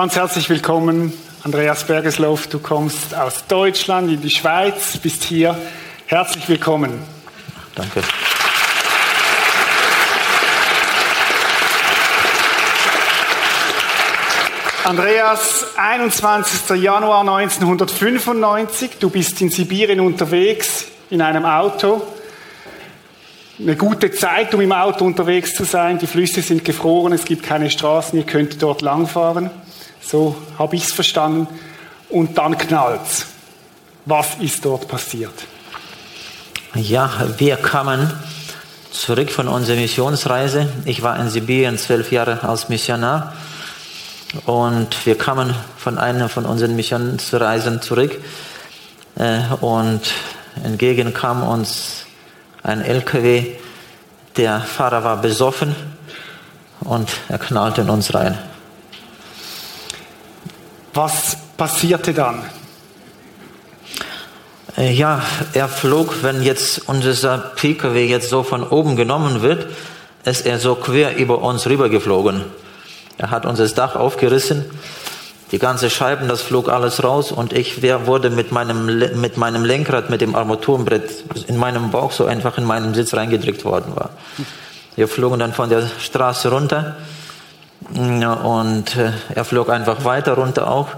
Ganz herzlich willkommen, Andreas Bergesloff. Du kommst aus Deutschland in die Schweiz, bist hier. Herzlich willkommen. Danke. Andreas, 21. Januar 1995, du bist in Sibirien unterwegs in einem Auto. Eine gute Zeit, um im Auto unterwegs zu sein. Die Flüsse sind gefroren, es gibt keine Straßen, ihr könnt dort langfahren. So habe ich es verstanden. Und dann knallt's. Was ist dort passiert? Ja, wir kamen zurück von unserer Missionsreise. Ich war in Sibirien zwölf Jahre als Missionar. Und wir kamen von einer von unseren Missionsreisen zurück äh, und entgegen kam uns ein LKW. Der Fahrer war besoffen und er knallte in uns rein. Was passierte dann? Äh, ja, er flog, wenn jetzt unser PKW jetzt so von oben genommen wird, ist er so quer über uns rübergeflogen. Er hat uns das Dach aufgerissen, die ganze Scheiben, das flog alles raus und ich wurde mit meinem, mit meinem Lenkrad, mit dem Armaturenbrett in meinem Bauch so einfach in meinen Sitz reingedrückt worden war. Wir flogen dann von der Straße runter und äh, er flog einfach weiter runter auch.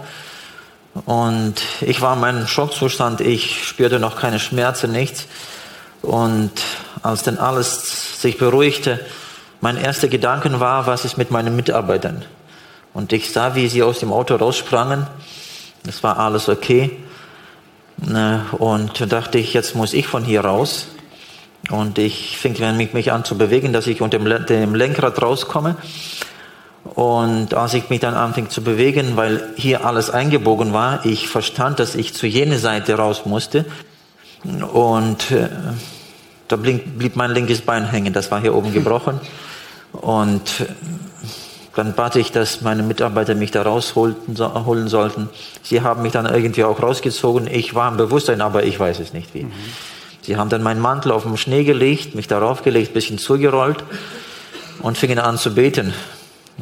Und ich war in meinem Schockzustand, ich spürte noch keine Schmerzen, nichts. Und als dann alles sich beruhigte, mein erster Gedanke war, was ist mit meinen Mitarbeitern? Und ich sah, wie sie aus dem Auto raussprangen. Es war alles okay. Ne, und dachte ich, jetzt muss ich von hier raus. Und ich fing mich an zu bewegen, dass ich unter dem Lenkrad rauskomme. Und als ich mich dann anfing zu bewegen, weil hier alles eingebogen war, ich verstand, dass ich zu jener Seite raus musste. Und äh, da blieb mein linkes Bein hängen, das war hier oben gebrochen. Und dann bat ich, dass meine Mitarbeiter mich da rausholen sollten. Sie haben mich dann irgendwie auch rausgezogen. Ich war im Bewusstsein, aber ich weiß es nicht wie. Mhm. Sie haben dann meinen Mantel auf den Schnee gelegt, mich darauf gelegt, bisschen zugerollt und fingen an zu beten,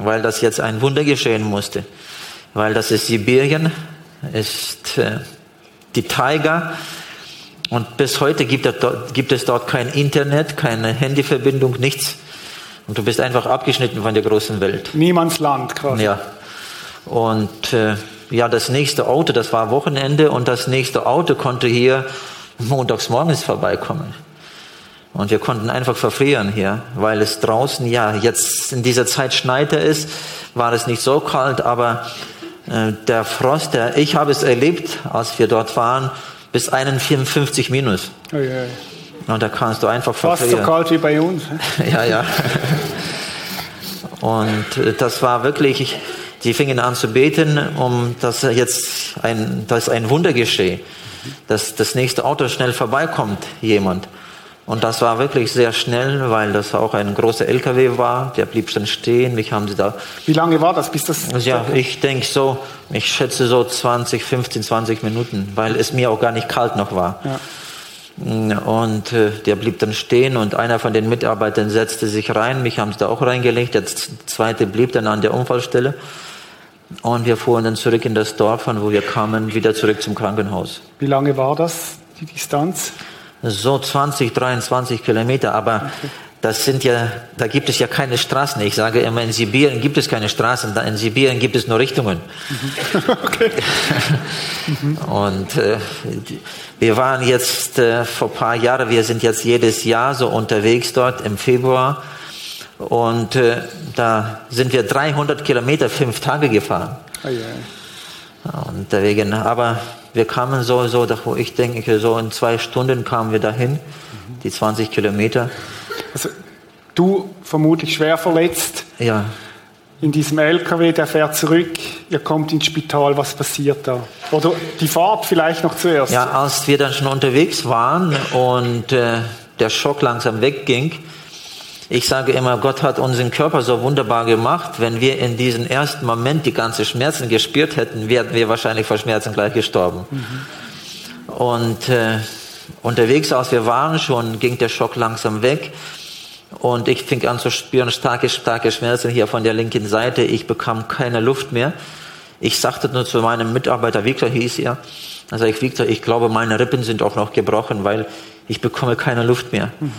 weil das jetzt ein Wunder geschehen musste. Weil das ist Sibirien, ist äh, die Taiga und bis heute gibt es, dort, gibt es dort kein Internet, keine Handyverbindung, nichts. Und du bist einfach abgeschnitten von der großen Welt. Niemandsland quasi. Ja. Und äh, ja, das nächste Auto, das war Wochenende und das nächste Auto konnte hier montags morgens vorbeikommen. Und wir konnten einfach verfrieren hier, weil es draußen, ja, jetzt in dieser Zeit schneite es, war es nicht so kalt, aber äh, der Frost, der, ich habe es erlebt, als wir dort waren, bis 51 minus. Oh, yeah. Und da kannst du einfach Fast so kalt wie bei uns. ja, ja. Und äh, das war wirklich, die fingen an zu beten, um dass jetzt ein, dass ein Wunder geschehe, dass das nächste Auto schnell vorbeikommt, jemand. Und das war wirklich sehr schnell, weil das auch ein großer LKW war. Der blieb dann stehen. Mich haben sie da. Wie lange war das, bis das? Ja, ich denke so, ich schätze so 20, 15, 20 Minuten, weil es mir auch gar nicht kalt noch war. Ja. Und äh, der blieb dann stehen und einer von den Mitarbeitern setzte sich rein. Mich haben sie da auch reingelegt. Der zweite blieb dann an der Unfallstelle. Und wir fuhren dann zurück in das Dorf, von wo wir kamen, wieder zurück zum Krankenhaus. Wie lange war das, die Distanz? So 20, 23 Kilometer, aber das sind ja, da gibt es ja keine Straßen. Ich sage immer, in Sibirien gibt es keine Straßen, in Sibirien gibt es nur Richtungen. Mhm. Okay. Und äh, wir waren jetzt äh, vor ein paar Jahren, wir sind jetzt jedes Jahr so unterwegs dort im Februar. Und äh, da sind wir 300 Kilometer fünf Tage gefahren. Oh yeah. Und deswegen, aber wir kamen so, so, wo ich denke, so in zwei Stunden kamen wir dahin, mhm. die 20 Kilometer. Also, du vermutlich schwer verletzt. Ja in diesem LKW, der fährt zurück, ihr kommt ins Spital, was passiert da? Oder die Fahrt vielleicht noch zuerst? Ja, als wir dann schon unterwegs waren und äh, der Schock langsam wegging, ich sage immer, Gott hat unseren Körper so wunderbar gemacht. Wenn wir in diesem ersten Moment die ganzen Schmerzen gespürt hätten, wären wir wahrscheinlich vor Schmerzen gleich gestorben. Mhm. Und äh, unterwegs, als wir waren, schon ging der Schock langsam weg. Und ich fing an zu spüren starke, starke Schmerzen hier von der linken Seite. Ich bekam keine Luft mehr. Ich sagte nur zu meinem Mitarbeiter, Victor hieß er, da sage ich, Victor, ich glaube, meine Rippen sind auch noch gebrochen, weil ich bekomme keine Luft mehr. Mhm.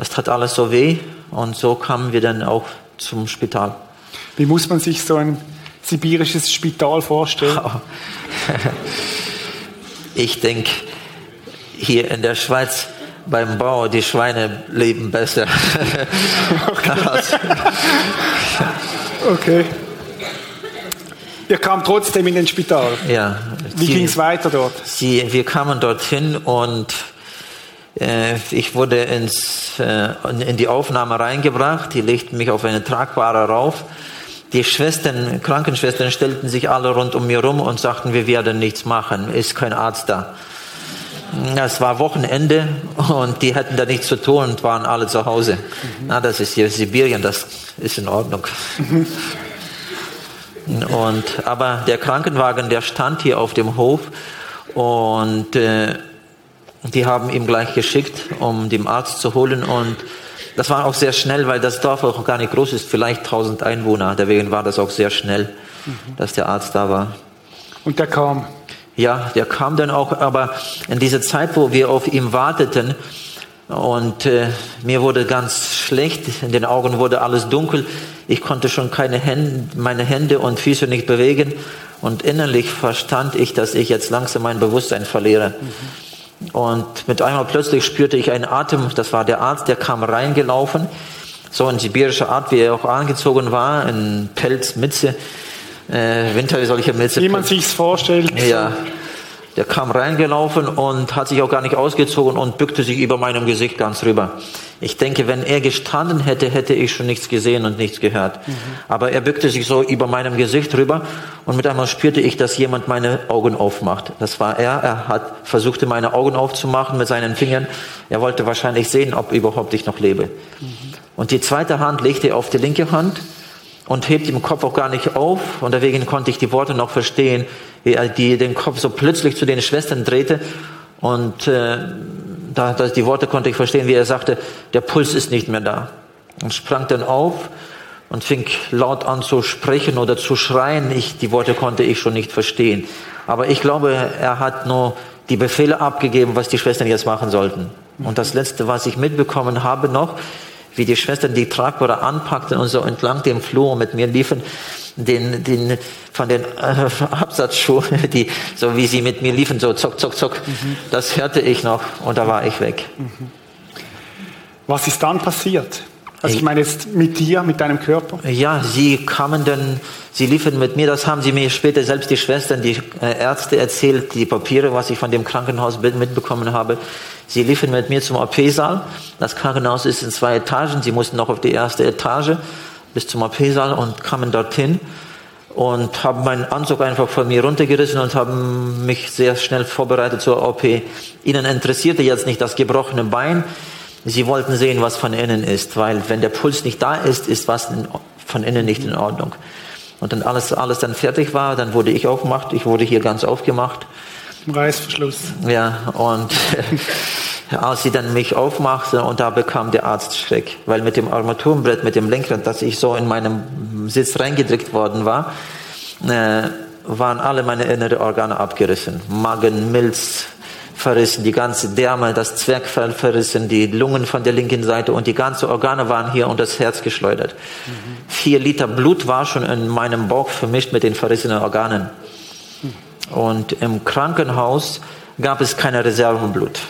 Das tat alles so weh und so kamen wir dann auch zum Spital. Wie muss man sich so ein sibirisches Spital vorstellen? Ich denke, hier in der Schweiz beim Bau, die Schweine leben besser. Okay. okay. Ihr kam trotzdem in den Spital. Ja. Wie ging es weiter dort? Sie, wir kamen dorthin und ich wurde ins, äh, in die Aufnahme reingebracht. Die legten mich auf eine tragbare rauf. Die Schwestern, Krankenschwestern stellten sich alle rund um mir rum und sagten, wir werden nichts machen, ist kein Arzt da. Es war Wochenende und die hatten da nichts zu tun und waren alle zu Hause. Mhm. Na, das ist hier Sibirien, das ist in Ordnung. Mhm. Und, aber der Krankenwagen, der stand hier auf dem Hof und äh, die haben ihn gleich geschickt, um den Arzt zu holen. Und das war auch sehr schnell, weil das Dorf auch gar nicht groß ist, vielleicht 1000 Einwohner. Deswegen war das auch sehr schnell, mhm. dass der Arzt da war. Und der kam? Ja, der kam dann auch, aber in dieser Zeit, wo wir auf ihn warteten, und äh, mir wurde ganz schlecht, in den Augen wurde alles dunkel. Ich konnte schon keine Hände, meine Hände und Füße nicht bewegen. Und innerlich verstand ich, dass ich jetzt langsam mein Bewusstsein verliere. Mhm. Und mit einmal plötzlich spürte ich einen Atem. Das war der Arzt, der kam reingelaufen. So in sibirischer Art, wie er auch angezogen war, in Pelz, Mütze, äh, Winter, solche Mütze. Wie man sich's vorstellt. Ja. Der kam reingelaufen und hat sich auch gar nicht ausgezogen und bückte sich über meinem Gesicht ganz rüber. Ich denke, wenn er gestanden hätte, hätte ich schon nichts gesehen und nichts gehört. Mhm. Aber er bückte sich so über meinem Gesicht rüber und mit einmal spürte ich, dass jemand meine Augen aufmacht. Das war er. Er hat versuchte meine Augen aufzumachen mit seinen Fingern. Er wollte wahrscheinlich sehen, ob überhaupt ich noch lebe. Mhm. Und die zweite Hand legte er auf die linke Hand und hebt den Kopf auch gar nicht auf. Und deswegen konnte ich die Worte noch verstehen, er die, den Kopf so plötzlich zu den Schwestern drehte. Und äh, da, da, die Worte konnte ich verstehen, wie er sagte, der Puls ist nicht mehr da. Und sprang dann auf und fing laut an zu sprechen oder zu schreien. Ich, die Worte konnte ich schon nicht verstehen. Aber ich glaube, er hat nur die Befehle abgegeben, was die Schwestern jetzt machen sollten. Und das Letzte, was ich mitbekommen habe noch, wie die Schwestern die Tragbare anpackten und so entlang dem Flur mit mir liefen, den, den, von den äh, Absatzschuhen, die, so wie sie mit mir liefen, so zock, zock, zock, mhm. das hörte ich noch und da war ich weg. Mhm. Was ist dann passiert? Also ich meine jetzt mit dir, mit deinem Körper? Ja, sie kamen dann, sie liefen mit mir, das haben sie mir später selbst die Schwestern, die äh, Ärzte erzählt, die Papiere, was ich von dem Krankenhaus mitbekommen habe. Sie liefen mit mir zum OP-Saal. Das Krankenhaus ist in zwei Etagen. Sie mussten noch auf die erste Etage bis zum OP-Saal und kamen dorthin und haben meinen Anzug einfach von mir runtergerissen und haben mich sehr schnell vorbereitet zur OP. Ihnen interessierte jetzt nicht das gebrochene Bein. Sie wollten sehen, was von innen ist, weil wenn der Puls nicht da ist, ist was von innen nicht in Ordnung. Und dann alles, alles dann fertig war, dann wurde ich aufgemacht. Ich wurde hier ganz aufgemacht Reißverschluss. Ja, und als sie dann mich aufmachte und da bekam der Arzt Schreck, weil mit dem Armaturenbrett, mit dem Lenkrad, dass ich so in meinem Sitz reingedrückt worden war, äh, waren alle meine inneren Organe abgerissen. Magen, Milz verrissen, die ganze Därme, das Zwergfell verrissen, die Lungen von der linken Seite und die ganzen Organe waren hier und das Herz geschleudert. Mhm. Vier Liter Blut war schon in meinem Bauch vermischt mit den verrissenen Organen. Und im Krankenhaus gab es keine Reservenblut.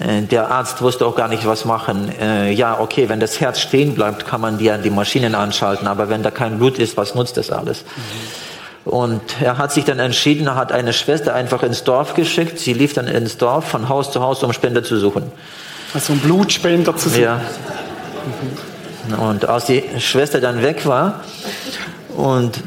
Äh, der Arzt wusste auch gar nicht, was machen. Äh, ja, okay, wenn das Herz stehen bleibt, kann man die, die Maschinen anschalten, aber wenn da kein Blut ist, was nutzt das alles? Mhm. Und er hat sich dann entschieden, hat eine Schwester einfach ins Dorf geschickt. Sie lief dann ins Dorf von Haus zu Haus, um Spender zu suchen. Also um Blutspender zu suchen. Ja. Mhm. Und als die Schwester dann weg war und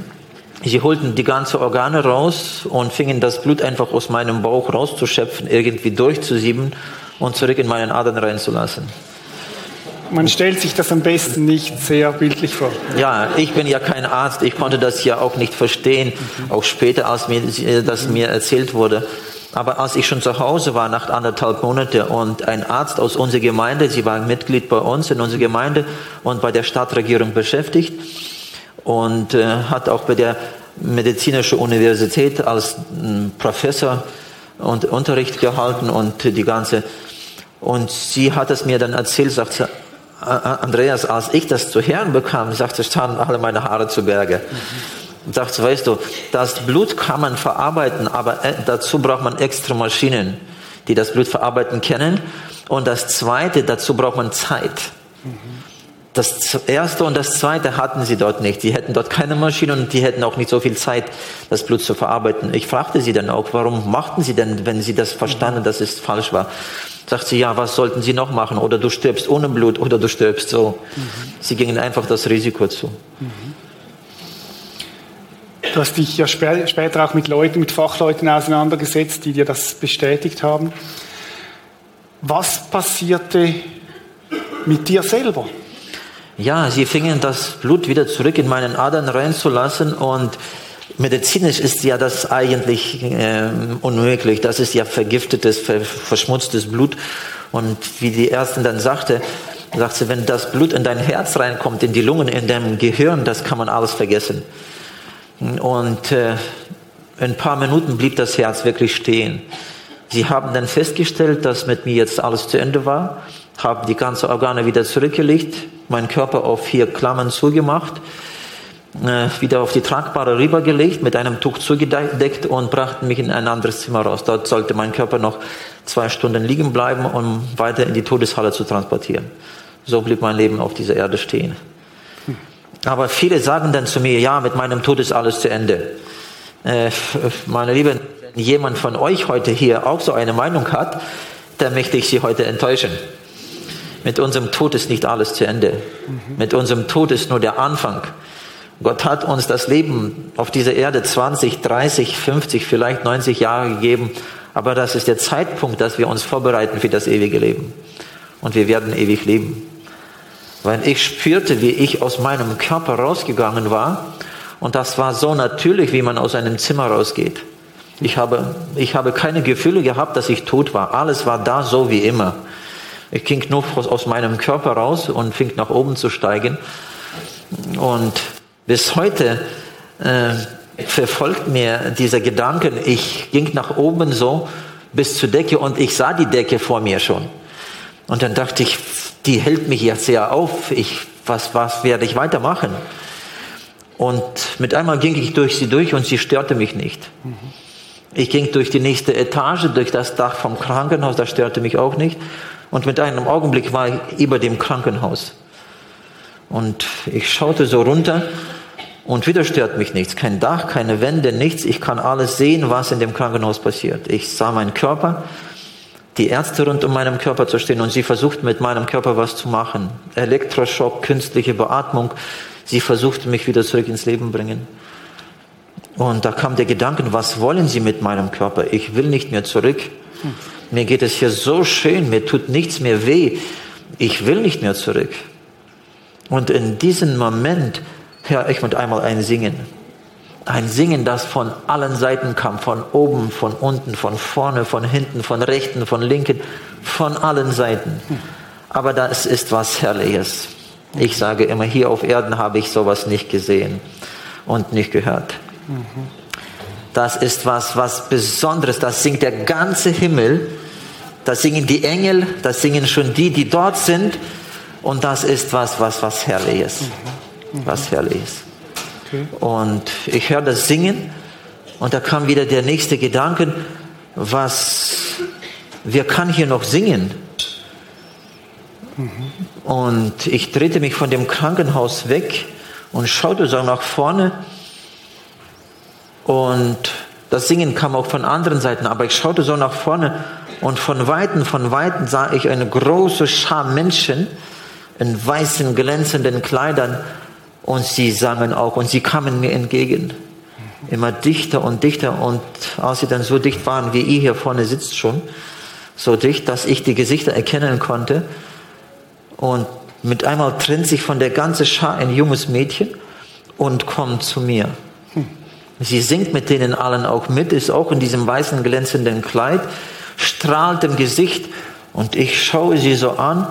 Sie holten die ganzen Organe raus und fingen das Blut einfach aus meinem Bauch rauszuschöpfen, irgendwie durchzusieben und zurück in meinen Adern reinzulassen. Man stellt sich das am besten nicht sehr bildlich vor. Ja, ich bin ja kein Arzt, ich konnte das ja auch nicht verstehen, mhm. auch später, als mir das mir erzählt wurde. Aber als ich schon zu Hause war, nach anderthalb Monaten, und ein Arzt aus unserer Gemeinde, sie war Mitglied bei uns in unserer Gemeinde und bei der Stadtregierung beschäftigt, und äh, hat auch bei der medizinische Universität als Professor und Unterricht gehalten und die ganze und sie hat es mir dann erzählt, sagt sie, Andreas, als ich das zu hören bekam, sagte, standen alle meine Haare zu Berge. Mhm. Sagte, weißt du, das Blut kann man verarbeiten, aber äh, dazu braucht man extra Maschinen, die das Blut verarbeiten können. Und das Zweite, dazu braucht man Zeit. Mhm. Das erste und das zweite hatten sie dort nicht. Die hätten dort keine Maschine und die hätten auch nicht so viel Zeit, das Blut zu verarbeiten. Ich fragte sie dann auch, warum machten sie denn, wenn sie das verstanden, dass es falsch war? Sagt sie, ja, was sollten sie noch machen? Oder du stirbst ohne Blut oder du stirbst so. Mhm. Sie gingen einfach das Risiko zu. Mhm. Du hast dich ja später auch mit Leuten, mit Fachleuten auseinandergesetzt, die dir das bestätigt haben. Was passierte mit dir selber? Ja, sie fingen das Blut wieder zurück in meinen Adern reinzulassen und medizinisch ist ja das eigentlich äh, unmöglich. Das ist ja vergiftetes, ver verschmutztes Blut. Und wie die Ärztin dann sagte, sagt sie, wenn das Blut in dein Herz reinkommt, in die Lungen, in deinem Gehirn, das kann man alles vergessen. Und äh, in ein paar Minuten blieb das Herz wirklich stehen. Sie haben dann festgestellt, dass mit mir jetzt alles zu Ende war, haben die ganzen Organe wieder zurückgelegt, meinen Körper auf vier Klammern zugemacht, äh, wieder auf die Tragbare rübergelegt, mit einem Tuch zugedeckt und brachten mich in ein anderes Zimmer raus. Dort sollte mein Körper noch zwei Stunden liegen bleiben, um weiter in die Todeshalle zu transportieren. So blieb mein Leben auf dieser Erde stehen. Aber viele sagen dann zu mir, ja, mit meinem Tod ist alles zu Ende. Äh, meine Lieben, wenn jemand von euch heute hier auch so eine Meinung hat, dann möchte ich Sie heute enttäuschen. Mit unserem Tod ist nicht alles zu Ende. Mit unserem Tod ist nur der Anfang. Gott hat uns das Leben auf dieser Erde 20, 30, 50, vielleicht 90 Jahre gegeben. Aber das ist der Zeitpunkt, dass wir uns vorbereiten für das ewige Leben. Und wir werden ewig leben. Weil ich spürte, wie ich aus meinem Körper rausgegangen war. Und das war so natürlich, wie man aus einem Zimmer rausgeht. Ich habe, ich habe keine Gefühle gehabt, dass ich tot war. Alles war da so wie immer. Ich ging nur aus meinem Körper raus und fing nach oben zu steigen. Und bis heute äh, verfolgt mir dieser Gedanke, ich ging nach oben so bis zur Decke und ich sah die Decke vor mir schon. Und dann dachte ich, die hält mich jetzt sehr auf. Ich, was, was werde ich weitermachen? Und mit einmal ging ich durch sie durch und sie störte mich nicht. Ich ging durch die nächste Etage, durch das Dach vom Krankenhaus, das störte mich auch nicht. Und mit einem Augenblick war ich über dem Krankenhaus. Und ich schaute so runter und wieder stört mich nichts. Kein Dach, keine Wände, nichts. Ich kann alles sehen, was in dem Krankenhaus passiert. Ich sah meinen Körper, die Ärzte rund um meinen Körper zu stehen und sie versuchten mit meinem Körper was zu machen. Elektroschock, künstliche Beatmung. Sie versuchten mich wieder zurück ins Leben bringen. Und da kam der Gedanke, was wollen Sie mit meinem Körper? Ich will nicht mehr zurück. Mir geht es hier so schön, mir tut nichts mehr weh. Ich will nicht mehr zurück. Und in diesem Moment höre ich mit einmal ein Singen. Ein Singen, das von allen Seiten kam, von oben, von unten, von vorne, von hinten, von rechten, von linken, von allen Seiten. Aber das ist was Herrliches. Ich sage immer, hier auf Erden habe ich sowas nicht gesehen und nicht gehört. Das ist was, was Besonderes. Das singt der ganze Himmel. Das singen die Engel. Das singen schon die, die dort sind. Und das ist was, was, was Herrliches. Mhm. Was Herrliches. Okay. Und ich höre das Singen. Und da kam wieder der nächste Gedanke, was, wer kann hier noch singen? Mhm. Und ich drehte mich von dem Krankenhaus weg und schaute so nach vorne und das Singen kam auch von anderen Seiten, aber ich schaute so nach vorne und von Weitem, von Weitem sah ich eine große Schar Menschen in weißen, glänzenden Kleidern. Und sie sangen auch und sie kamen mir entgegen. Immer dichter und dichter. Und als sie dann so dicht waren, wie ihr hier vorne sitzt schon, so dicht, dass ich die Gesichter erkennen konnte. Und mit einmal trennt sich von der ganzen Schar ein junges Mädchen und kommt zu mir. Sie singt mit denen allen auch mit, ist auch in diesem weißen glänzenden Kleid, strahlt im Gesicht und ich schaue sie so an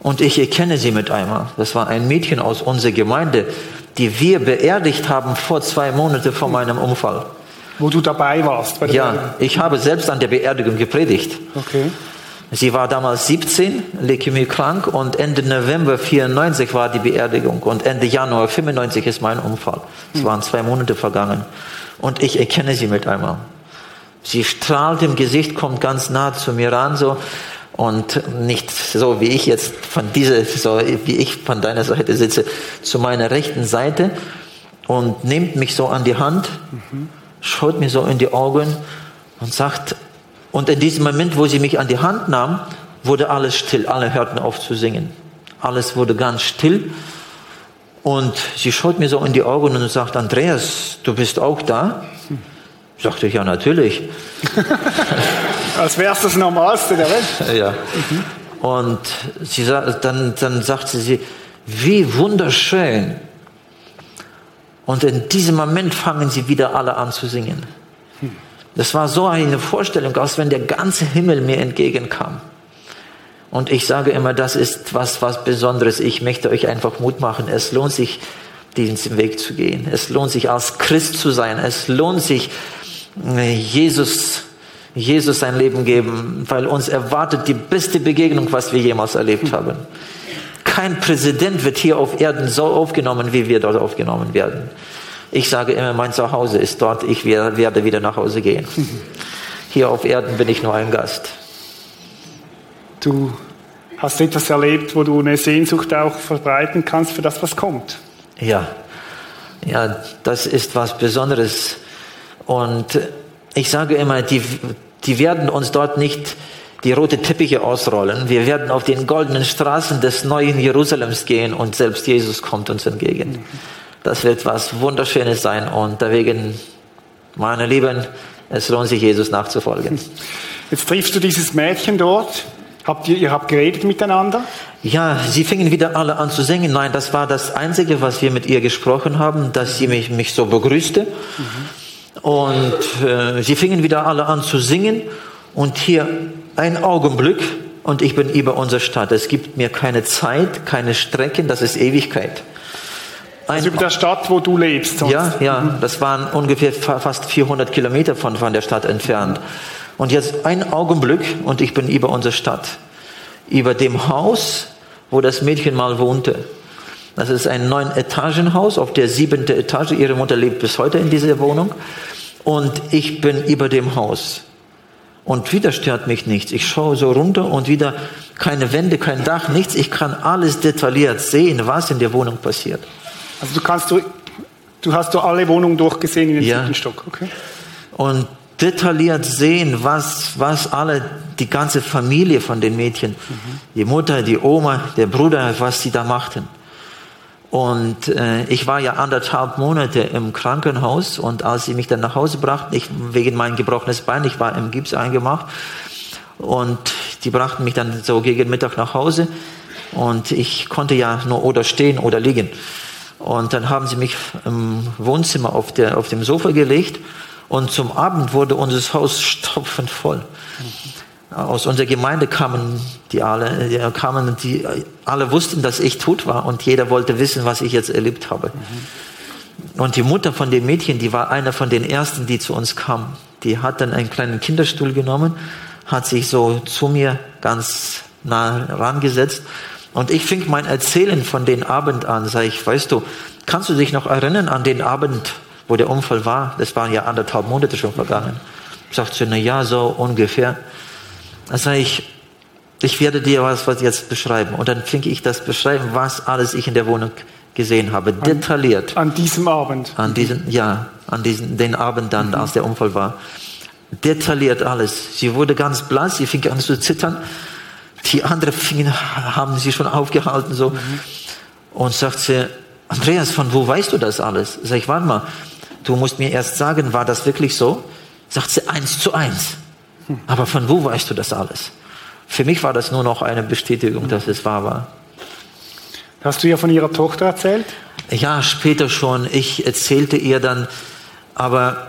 Und ich erkenne sie mit einmal. Das war ein Mädchen aus unserer Gemeinde, die wir beerdigt haben vor zwei Monaten vor meinem Unfall. Wo du dabei warst? Bei Ja, Beerdigung? ich habe selbst an der Beerdigung gepredigt. Okay. Sie war damals 17, Leukämie krank und Ende November 94 war die Beerdigung und Ende Januar 95 ist mein Unfall. Es waren zwei Monate vergangen und ich erkenne sie mit einmal. Sie strahlt im Gesicht, kommt ganz nah zu mir ran so und nicht so wie ich jetzt von dieser, so wie ich von deiner Seite sitze, zu meiner rechten Seite und nimmt mich so an die Hand, schaut mir so in die Augen und sagt, und in diesem Moment, wo sie mich an die Hand nahm, wurde alles still. Alle hörten auf zu singen. Alles wurde ganz still. Und sie schaut mir so in die Augen und sagt, Andreas, du bist auch da? Sagte ich, ja, natürlich. Als wär's das Normalste der Welt. Ja. Und sie, dann, dann sagte sie, wie wunderschön. Und in diesem Moment fangen sie wieder alle an zu singen. Das war so eine Vorstellung, als wenn der ganze Himmel mir entgegenkam. Und ich sage immer, das ist was, was Besonderes. Ich möchte euch einfach Mut machen. Es lohnt sich, diesen Weg zu gehen. Es lohnt sich, als Christ zu sein. Es lohnt sich, Jesus, Jesus sein Leben geben, weil uns erwartet die beste Begegnung, was wir jemals erlebt haben. Kein Präsident wird hier auf Erden so aufgenommen, wie wir dort aufgenommen werden. Ich sage immer, mein Zuhause ist dort, ich wer- werde wieder nach Hause gehen. Hier auf Erden bin ich nur ein Gast. Du hast etwas erlebt, wo du eine Sehnsucht auch verbreiten kannst für das, was kommt. Ja, ja, das ist was Besonderes. Und ich sage immer, die, die werden uns dort nicht die rote Teppiche ausrollen. Wir werden auf den goldenen Straßen des neuen Jerusalems gehen und selbst Jesus kommt uns entgegen. Das wird was Wunderschönes sein und deswegen, meine Lieben, es lohnt sich, Jesus nachzufolgen. Jetzt triffst du dieses Mädchen dort. Habt ihr, ihr habt geredet miteinander? Ja, sie fingen wieder alle an zu singen. Nein, das war das Einzige, was wir mit ihr gesprochen haben, dass sie mich, mich so begrüßte. Und äh, sie fingen wieder alle an zu singen. Und hier ein Augenblick und ich bin über unsere Stadt. Es gibt mir keine Zeit, keine Strecken, das ist Ewigkeit. Ein, Also über der Stadt, wo du lebst. sonst. ja, ja, das waren ungefähr fa- fast 400 Kilometer von, von der Stadt entfernt. Und jetzt ein Augenblick und ich bin über unsere Stadt. Über dem Haus, wo das Mädchen mal wohnte. Das ist ein neun Etagenhaus auf der siebenten Etage. Ihre Mutter lebt bis heute in dieser Wohnung. Und ich bin über dem Haus. Und wieder stört mich nichts. Ich schaue so runter und wieder keine Wände, kein Dach, nichts. Ich kann alles detailliert sehen, was in der Wohnung passiert. Also du kannst du, du hast du alle Wohnungen durchgesehen in den Ja. siebten Stock, okay? und detailliert sehen, was, was alle, die ganze Familie von den Mädchen, die Mutter, die Oma, der Bruder, was sie da machten. Und äh, ich war ja anderthalb Monate im Krankenhaus und als sie mich dann nach Hause brachten, ich, wegen mein gebrochenes Bein, ich war im Gips eingemacht und die brachten mich dann so gegen Mittag nach Hause und ich konnte ja nur oder stehen oder liegen. Und dann haben sie mich im Wohnzimmer auf, der, auf dem Sofa gelegt und zum Abend wurde unser Haus stopfend voll. Aus unserer Gemeinde kamen die alle, kamen die alle wussten, dass ich tot war und jeder wollte wissen, was ich jetzt erlebt habe. Und die Mutter von dem Mädchen, die war einer von den ersten, die zu uns kam. Die hat dann einen kleinen Kinderstuhl genommen, hat sich so zu mir ganz nah rangesetzt und ich fing mein Erzählen von den Abend an. Sag ich, weißt du, kannst du dich noch erinnern an den Abend, wo der Unfall war? Das waren ja anderthalb Monate schon vergangen. Sagt sie, na ja, so ungefähr. Dann sage ich, ich werde dir was, was jetzt beschreiben. Und dann fing ich das beschreiben, was alles ich in der Wohnung gesehen habe, detailliert. An diesem Abend. An diesen, ja, an diesen, den Abend dann, als der Unfall war. Detailliert alles. Sie wurde ganz blass, sie fing an zu zittern. Die anderen fingen, haben sie schon aufgehalten, so. Und sagt sie, Andreas, von wo weißt du das alles? Sag ich, warte mal, du musst mir erst sagen, war das wirklich so? Sagt sie, eins zu eins. Aber von wo weißt du das alles? Für mich war das nur noch eine Bestätigung, dass es wahr war. Hast du ihr von ihrer Tochter erzählt? Ja, später schon. Ich erzählte ihr dann, aber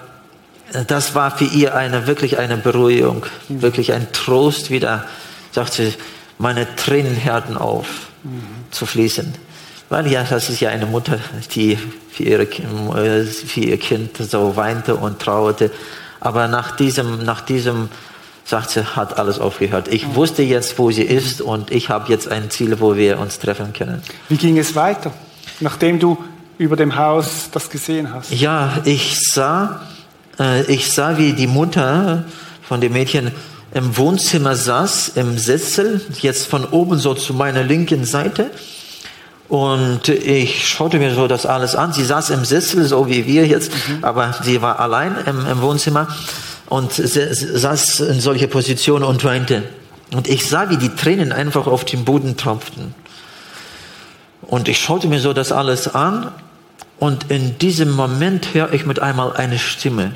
das war für ihr eine wirklich eine Beruhigung, wirklich ein Trost wieder. Sagte sie, meine Tränen hörten auf. mhm. zu fließen. Weil ja, das ist ja eine Mutter, die für, ihre, äh, für ihr Kind so weinte und trauerte. Aber nach diesem, nach diesem, sagt sie, hat alles aufgehört. Ich wusste jetzt, wo sie ist und ich habe jetzt ein Ziel, wo wir uns treffen können. Wie ging es weiter, nachdem du über dem Haus das gesehen hast? Ja, ich sah, äh, ich sah, wie die Mutter von dem Mädchen im Wohnzimmer saß, im Sessel, jetzt von oben so zu meiner linken Seite. Und ich schaute mir so das alles an. Sie saß im Sessel, so wie wir jetzt, mhm. aber sie war allein im, im Wohnzimmer und saß in solcher Position und weinte. Und ich sah, wie die Tränen einfach auf den Boden tropften. Und ich schaute mir so das alles an und in diesem Moment höre ich mit einmal eine Stimme.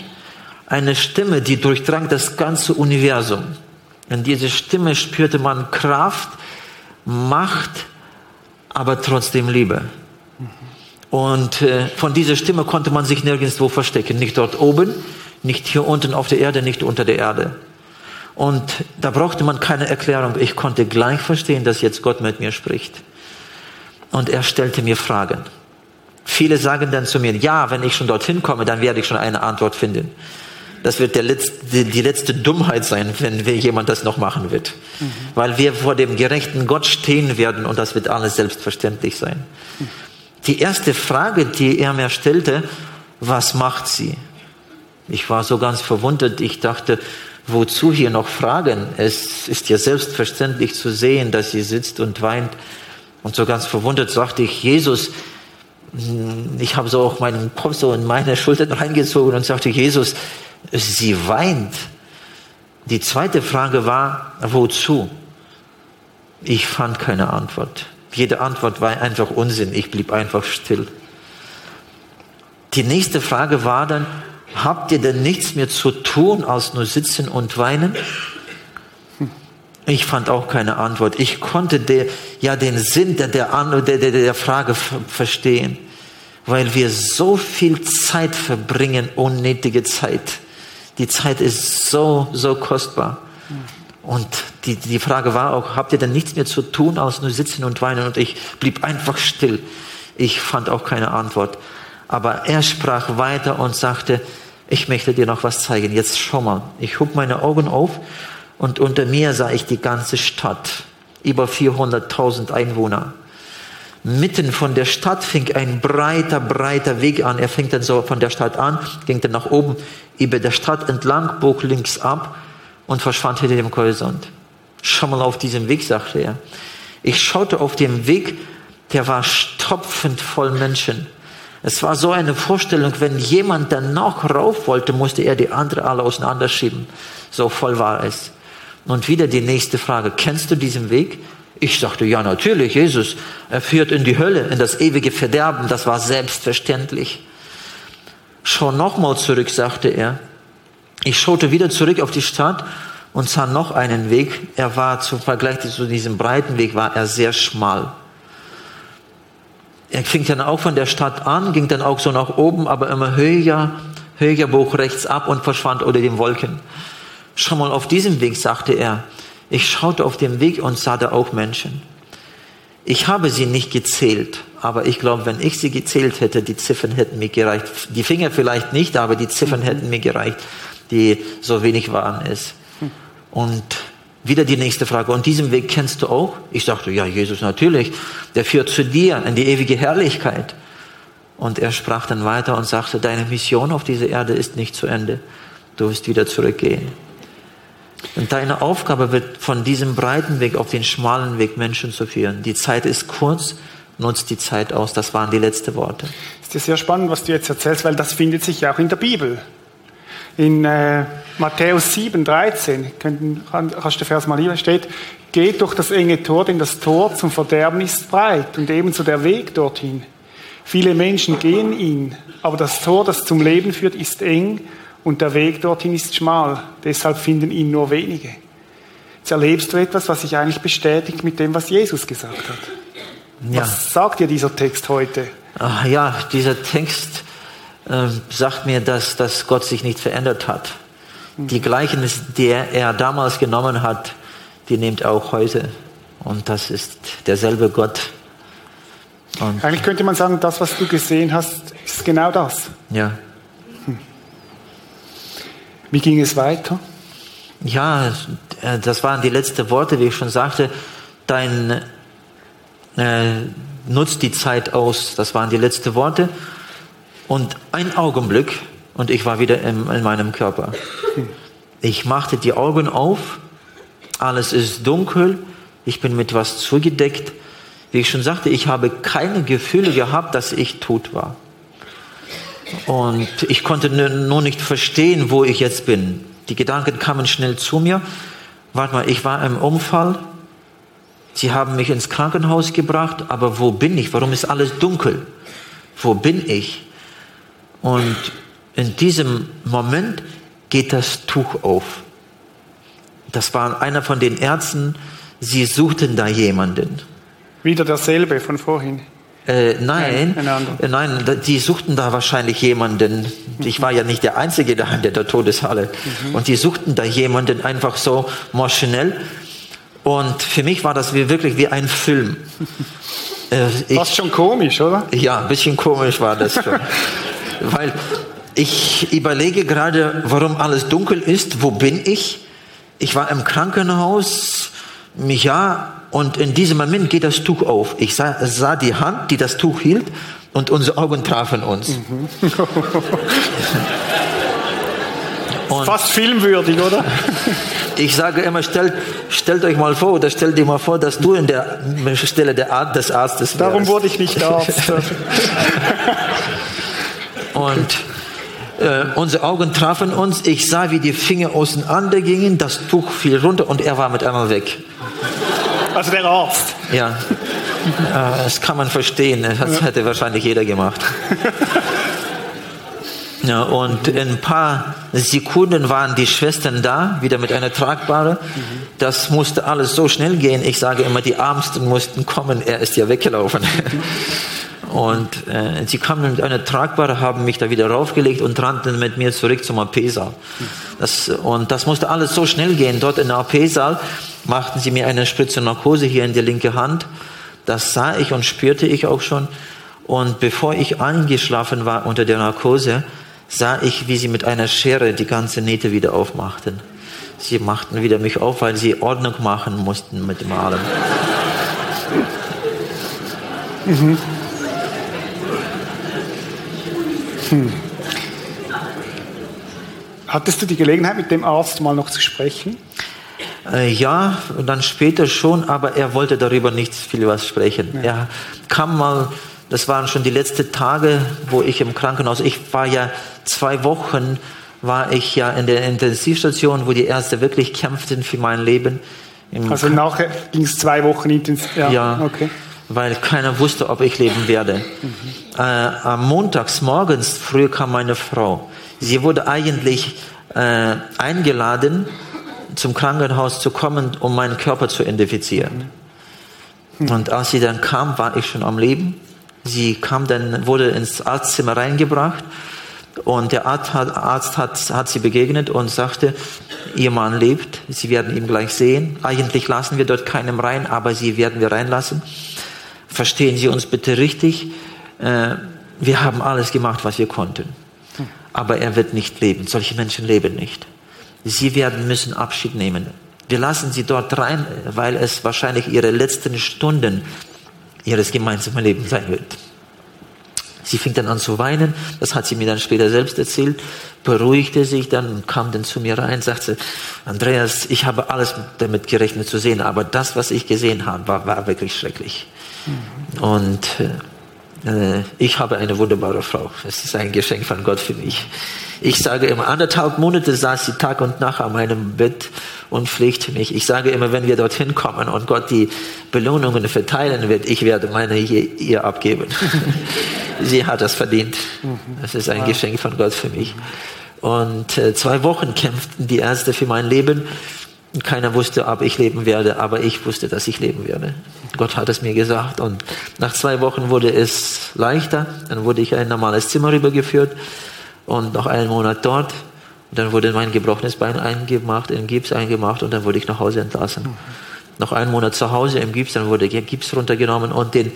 Eine Stimme, die durchdrang das ganze Universum. In dieser Stimme spürte man Kraft, Macht, aber trotzdem Liebe. Und äh, von dieser Stimme konnte man sich nirgendwo verstecken. Nicht dort oben, nicht hier unten auf der Erde, nicht unter der Erde. Und da brauchte man keine Erklärung. Ich konnte gleich verstehen, dass jetzt Gott mit mir spricht. Und er stellte mir Fragen. Viele sagen dann zu mir, ja, wenn ich schon dorthin komme, dann werde ich schon eine Antwort finden. Das wird der letzte, die letzte Dummheit sein, wenn jemand das noch machen wird. Mhm. Weil wir vor dem gerechten Gott stehen werden und das wird alles selbstverständlich sein. Mhm. Die erste Frage, die er mir stellte, was macht sie? Ich war so ganz verwundert. Ich dachte, wozu hier noch Fragen? Es ist ja selbstverständlich zu sehen, dass sie sitzt und weint. Und so ganz verwundert sagte ich, Jesus, ich habe so auch meinen Kopf so in meine Schultern reingezogen und sagte, Jesus, sie weint. Die zweite Frage war, wozu? Ich fand keine Antwort. Jede Antwort war einfach Unsinn. Ich blieb einfach still. Die nächste Frage war dann, habt ihr denn nichts mehr zu tun, als nur sitzen und weinen? Ich fand auch keine Antwort. Ich konnte der, ja den Sinn der, der, der, der Frage verstehen, weil wir so viel Zeit verbringen, unnötige Zeit. Die Zeit ist so, so kostbar. Und die, die Frage war auch, habt ihr denn nichts mehr zu tun, als nur sitzen und weinen? Und ich blieb einfach still. Ich fand auch keine Antwort. Aber er sprach weiter und sagte, ich möchte dir noch was zeigen. Jetzt schau mal. Ich hob meine Augen auf und unter mir sah ich die ganze Stadt. Über 400.000 Einwohner. Mitten von der Stadt fing ein breiter, breiter Weg an. Er fängt dann so von der Stadt an, ging dann nach oben, über der Stadt entlang, bog links ab und verschwand hinter dem Horizont. Schau mal auf diesem Weg, sagte er. Ich schaute auf den Weg, der war stopfend voll Menschen. Es war so eine Vorstellung, wenn jemand dann noch rauf wollte, musste er die andere alle auseinanderschieben. So voll war es. Und wieder die nächste Frage. Kennst du diesen Weg? Ich sagte, ja, natürlich, Jesus. Er führt in die Hölle, in das ewige Verderben. Das war selbstverständlich. Schau nochmal zurück, sagte er. Ich schaute wieder zurück auf die Stadt und sah noch einen Weg. Er war zum Vergleich zu diesem breiten Weg, war er sehr schmal. Er fing dann auch von der Stadt an, ging dann auch so nach oben, aber immer höher, höher, bog rechts ab und verschwand unter den Wolken. Schau mal auf diesem Weg, sagte er. Ich schaute auf den Weg und sah da auch Menschen. Ich habe sie nicht gezählt, aber ich glaube, wenn ich sie gezählt hätte, die Ziffern hätten mir gereicht. Die Finger vielleicht nicht, aber die Ziffern hätten mir gereicht, die so wenig waren es. Und wieder die nächste Frage. Und diesen Weg kennst du auch? Ich sagte, ja, Jesus natürlich. Der führt zu dir in die ewige Herrlichkeit. Und er sprach dann weiter und sagte, deine Mission auf dieser Erde ist nicht zu Ende. Du wirst wieder zurückgehen. Und deine Aufgabe wird von diesem breiten Weg auf den schmalen Weg Menschen zu führen. Die Zeit ist kurz, nutzt die Zeit aus. Das waren die letzten Worte. Ist sehr spannend, was du jetzt erzählst, weil das findet sich ja auch in der Bibel. In äh, Matthäus 7, 13, können, kannst du Vers mal hier steht, geht durch das enge Tor, denn das Tor zum Verderben ist breit und ebenso der Weg dorthin. Viele Menschen gehen ihn, aber das Tor, das zum Leben führt, ist eng und der Weg dorthin ist schmal. Deshalb finden ihn nur wenige. Jetzt erlebst du etwas, was sich eigentlich bestätigt mit dem, was Jesus gesagt hat. Ja. Was sagt dir dieser Text heute? Ach ja, dieser Text äh, sagt mir, dass, dass Gott sich nicht verändert hat. Die Gleichnis, die er damals genommen hat, die nimmt auch heute. Und das ist derselbe Gott. Und Eigentlich könnte man sagen, das, was du gesehen hast, ist genau das. Ja. Wie ging es weiter? Ja, äh, das waren die letzten Worte, wie ich schon sagte. Dein äh, nutzt die Zeit aus. Das waren die letzten Worte. Und ein Augenblick und ich war wieder in, in meinem Körper. Ich machte die Augen auf. Alles ist dunkel. Ich bin mit was zugedeckt. Wie ich schon sagte, ich habe keine Gefühle gehabt, dass ich tot war. Und ich konnte nur nicht verstehen, wo ich jetzt bin. Die Gedanken kamen schnell zu mir. Warte mal, ich war im Unfall. Sie haben mich ins Krankenhaus gebracht, aber wo bin ich? Warum ist alles dunkel? Wo bin ich? Und in diesem Moment geht das Tuch auf. Das war einer von den Ärzten. Sie suchten da jemanden. Wieder dasselbe von vorhin. Äh, nein, äh, nein, die suchten da wahrscheinlich jemanden. Ich war ja nicht der Einzige da in der Todeshalle. Mhm. Und die suchten da jemanden einfach so maschinell. Und für mich war das wie, wirklich wie ein Film. Äh, ich, Fast schon komisch, oder? Ja, ein bisschen komisch war das schon. Weil ich überlege gerade, warum alles dunkel ist. Wo bin ich? Ich war im Krankenhaus. Ja, und in diesem Moment geht das Tuch auf. Ich sah, sah die Hand, die das Tuch hielt, und unsere Augen trafen uns. Mhm. Fast filmwürdig, oder? Ich sage immer, stellt, stellt euch mal vor, oder stellt dir mal vor, dass du in der Stelle der Art des Arztes wärst. Darum wurde ich nicht Arzt. Und äh, unsere Augen trafen uns. Ich sah, wie die Finger auseinander gingen. Das Tuch fiel runter und er war mit einmal weg. Also der Arzt. Ja, äh, das kann man verstehen. Das hätte wahrscheinlich jeder gemacht. Ja, und in ein paar Sekunden waren die Schwestern da, wieder mit einer Tragbare. Das musste alles so schnell gehen. Ich sage immer, die Ärmsten mussten kommen. Er ist ja weggelaufen. Und äh, sie kamen mit einer Tragbare, haben mich da wieder raufgelegt und rannten mit mir zurück zum AP-Saal. Das, und das musste alles so schnell gehen. Dort in der AP-Saal machten sie mir eine Spritze Narkose hier in die linke Hand. Das sah ich und spürte ich auch schon. Und bevor ich eingeschlafen war unter der Narkose, sah ich, wie sie mit einer Schere die ganze Nähte wieder aufmachten. Sie machten wieder mich auf, weil sie Ordnung machen mussten mit dem Allem. Mhm. Hm. Hattest du die Gelegenheit, mit dem Arzt mal noch zu sprechen? Äh, ja, dann später schon, aber er wollte darüber nicht viel was sprechen. Ja. Er kam mal, das waren schon die letzten Tage, wo ich im Krankenhaus, ich war ja zwei Wochen, war ich ja in der Intensivstation, wo die Ärzte wirklich kämpften für mein Leben. Im also nachher ging es zwei Wochen intensiv. Ja, ja, okay weil keiner wusste, ob ich leben werde. Mhm. Äh, am Montags morgens früh kam meine Frau. Sie wurde eigentlich äh, eingeladen, zum Krankenhaus zu kommen, um meinen Körper zu identifizieren. Mhm. Und als sie dann kam, war ich schon am Leben. Sie kam dann, wurde ins Arztzimmer reingebracht und der Arzt hat, Arzt hat, hat sie begegnet und sagte, ihr Mann lebt, Sie werden ihn gleich sehen. Eigentlich lassen wir dort keinem rein, aber Sie werden wir reinlassen verstehen Sie uns bitte richtig, äh, wir haben alles gemacht, was wir konnten. Aber er wird nicht leben. Solche Menschen leben nicht. Sie werden müssen Abschied nehmen. Wir lassen sie dort rein, weil es wahrscheinlich ihre letzten Stunden ihres gemeinsamen Lebens sein wird. Sie fing dann an zu weinen, das hat sie mir dann später selbst erzählt, beruhigte sich dann und kam dann zu mir rein, sagte, Andreas, ich habe alles damit gerechnet zu sehen, aber das, was ich gesehen habe, war, war wirklich schrecklich. Und äh, ich habe eine wunderbare Frau. Es ist ein Geschenk von Gott für mich. Ich sage immer, anderthalb Monate saß sie Tag und Nacht an meinem Bett und pflegte mich. Ich sage immer, wenn wir dorthin kommen und Gott die Belohnungen verteilen wird, ich werde meine hier, ihr abgeben. sie hat das verdient. Das ist ein Geschenk von Gott für mich. Und äh, zwei Wochen kämpften die Ärzte für mein Leben. Keiner wusste, ob ich leben werde, aber ich wusste, dass ich leben werde. Gott hat es mir gesagt. Und nach zwei Wochen wurde es leichter. Dann wurde ich in ein normales Zimmer rübergeführt und noch einen Monat dort. Und dann wurde mein gebrochenes Bein eingemacht, in Gips eingemacht und dann wurde ich nach Hause entlassen. noch einen Monat zu Hause im Gips, dann wurde der Gips runtergenommen und den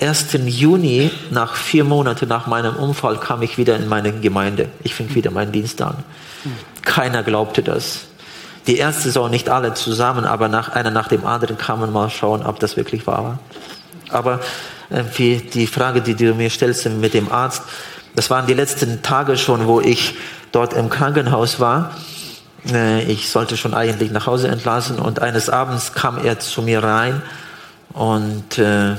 1. Juni, nach vier Monaten nach meinem Unfall, kam ich wieder in meine Gemeinde. Ich fing wieder meinen Dienst an. Keiner glaubte das. Die Ärzte sahen nicht alle zusammen, aber nach einer nach dem anderen kamen mal schauen, ob das wirklich wahr war. Aber äh, wie die Frage, die du mir stellst mit dem Arzt, das waren die letzten Tage schon, wo ich dort im Krankenhaus war. Äh, ich sollte schon eigentlich nach Hause entlassen und eines Abends kam er zu mir rein und äh,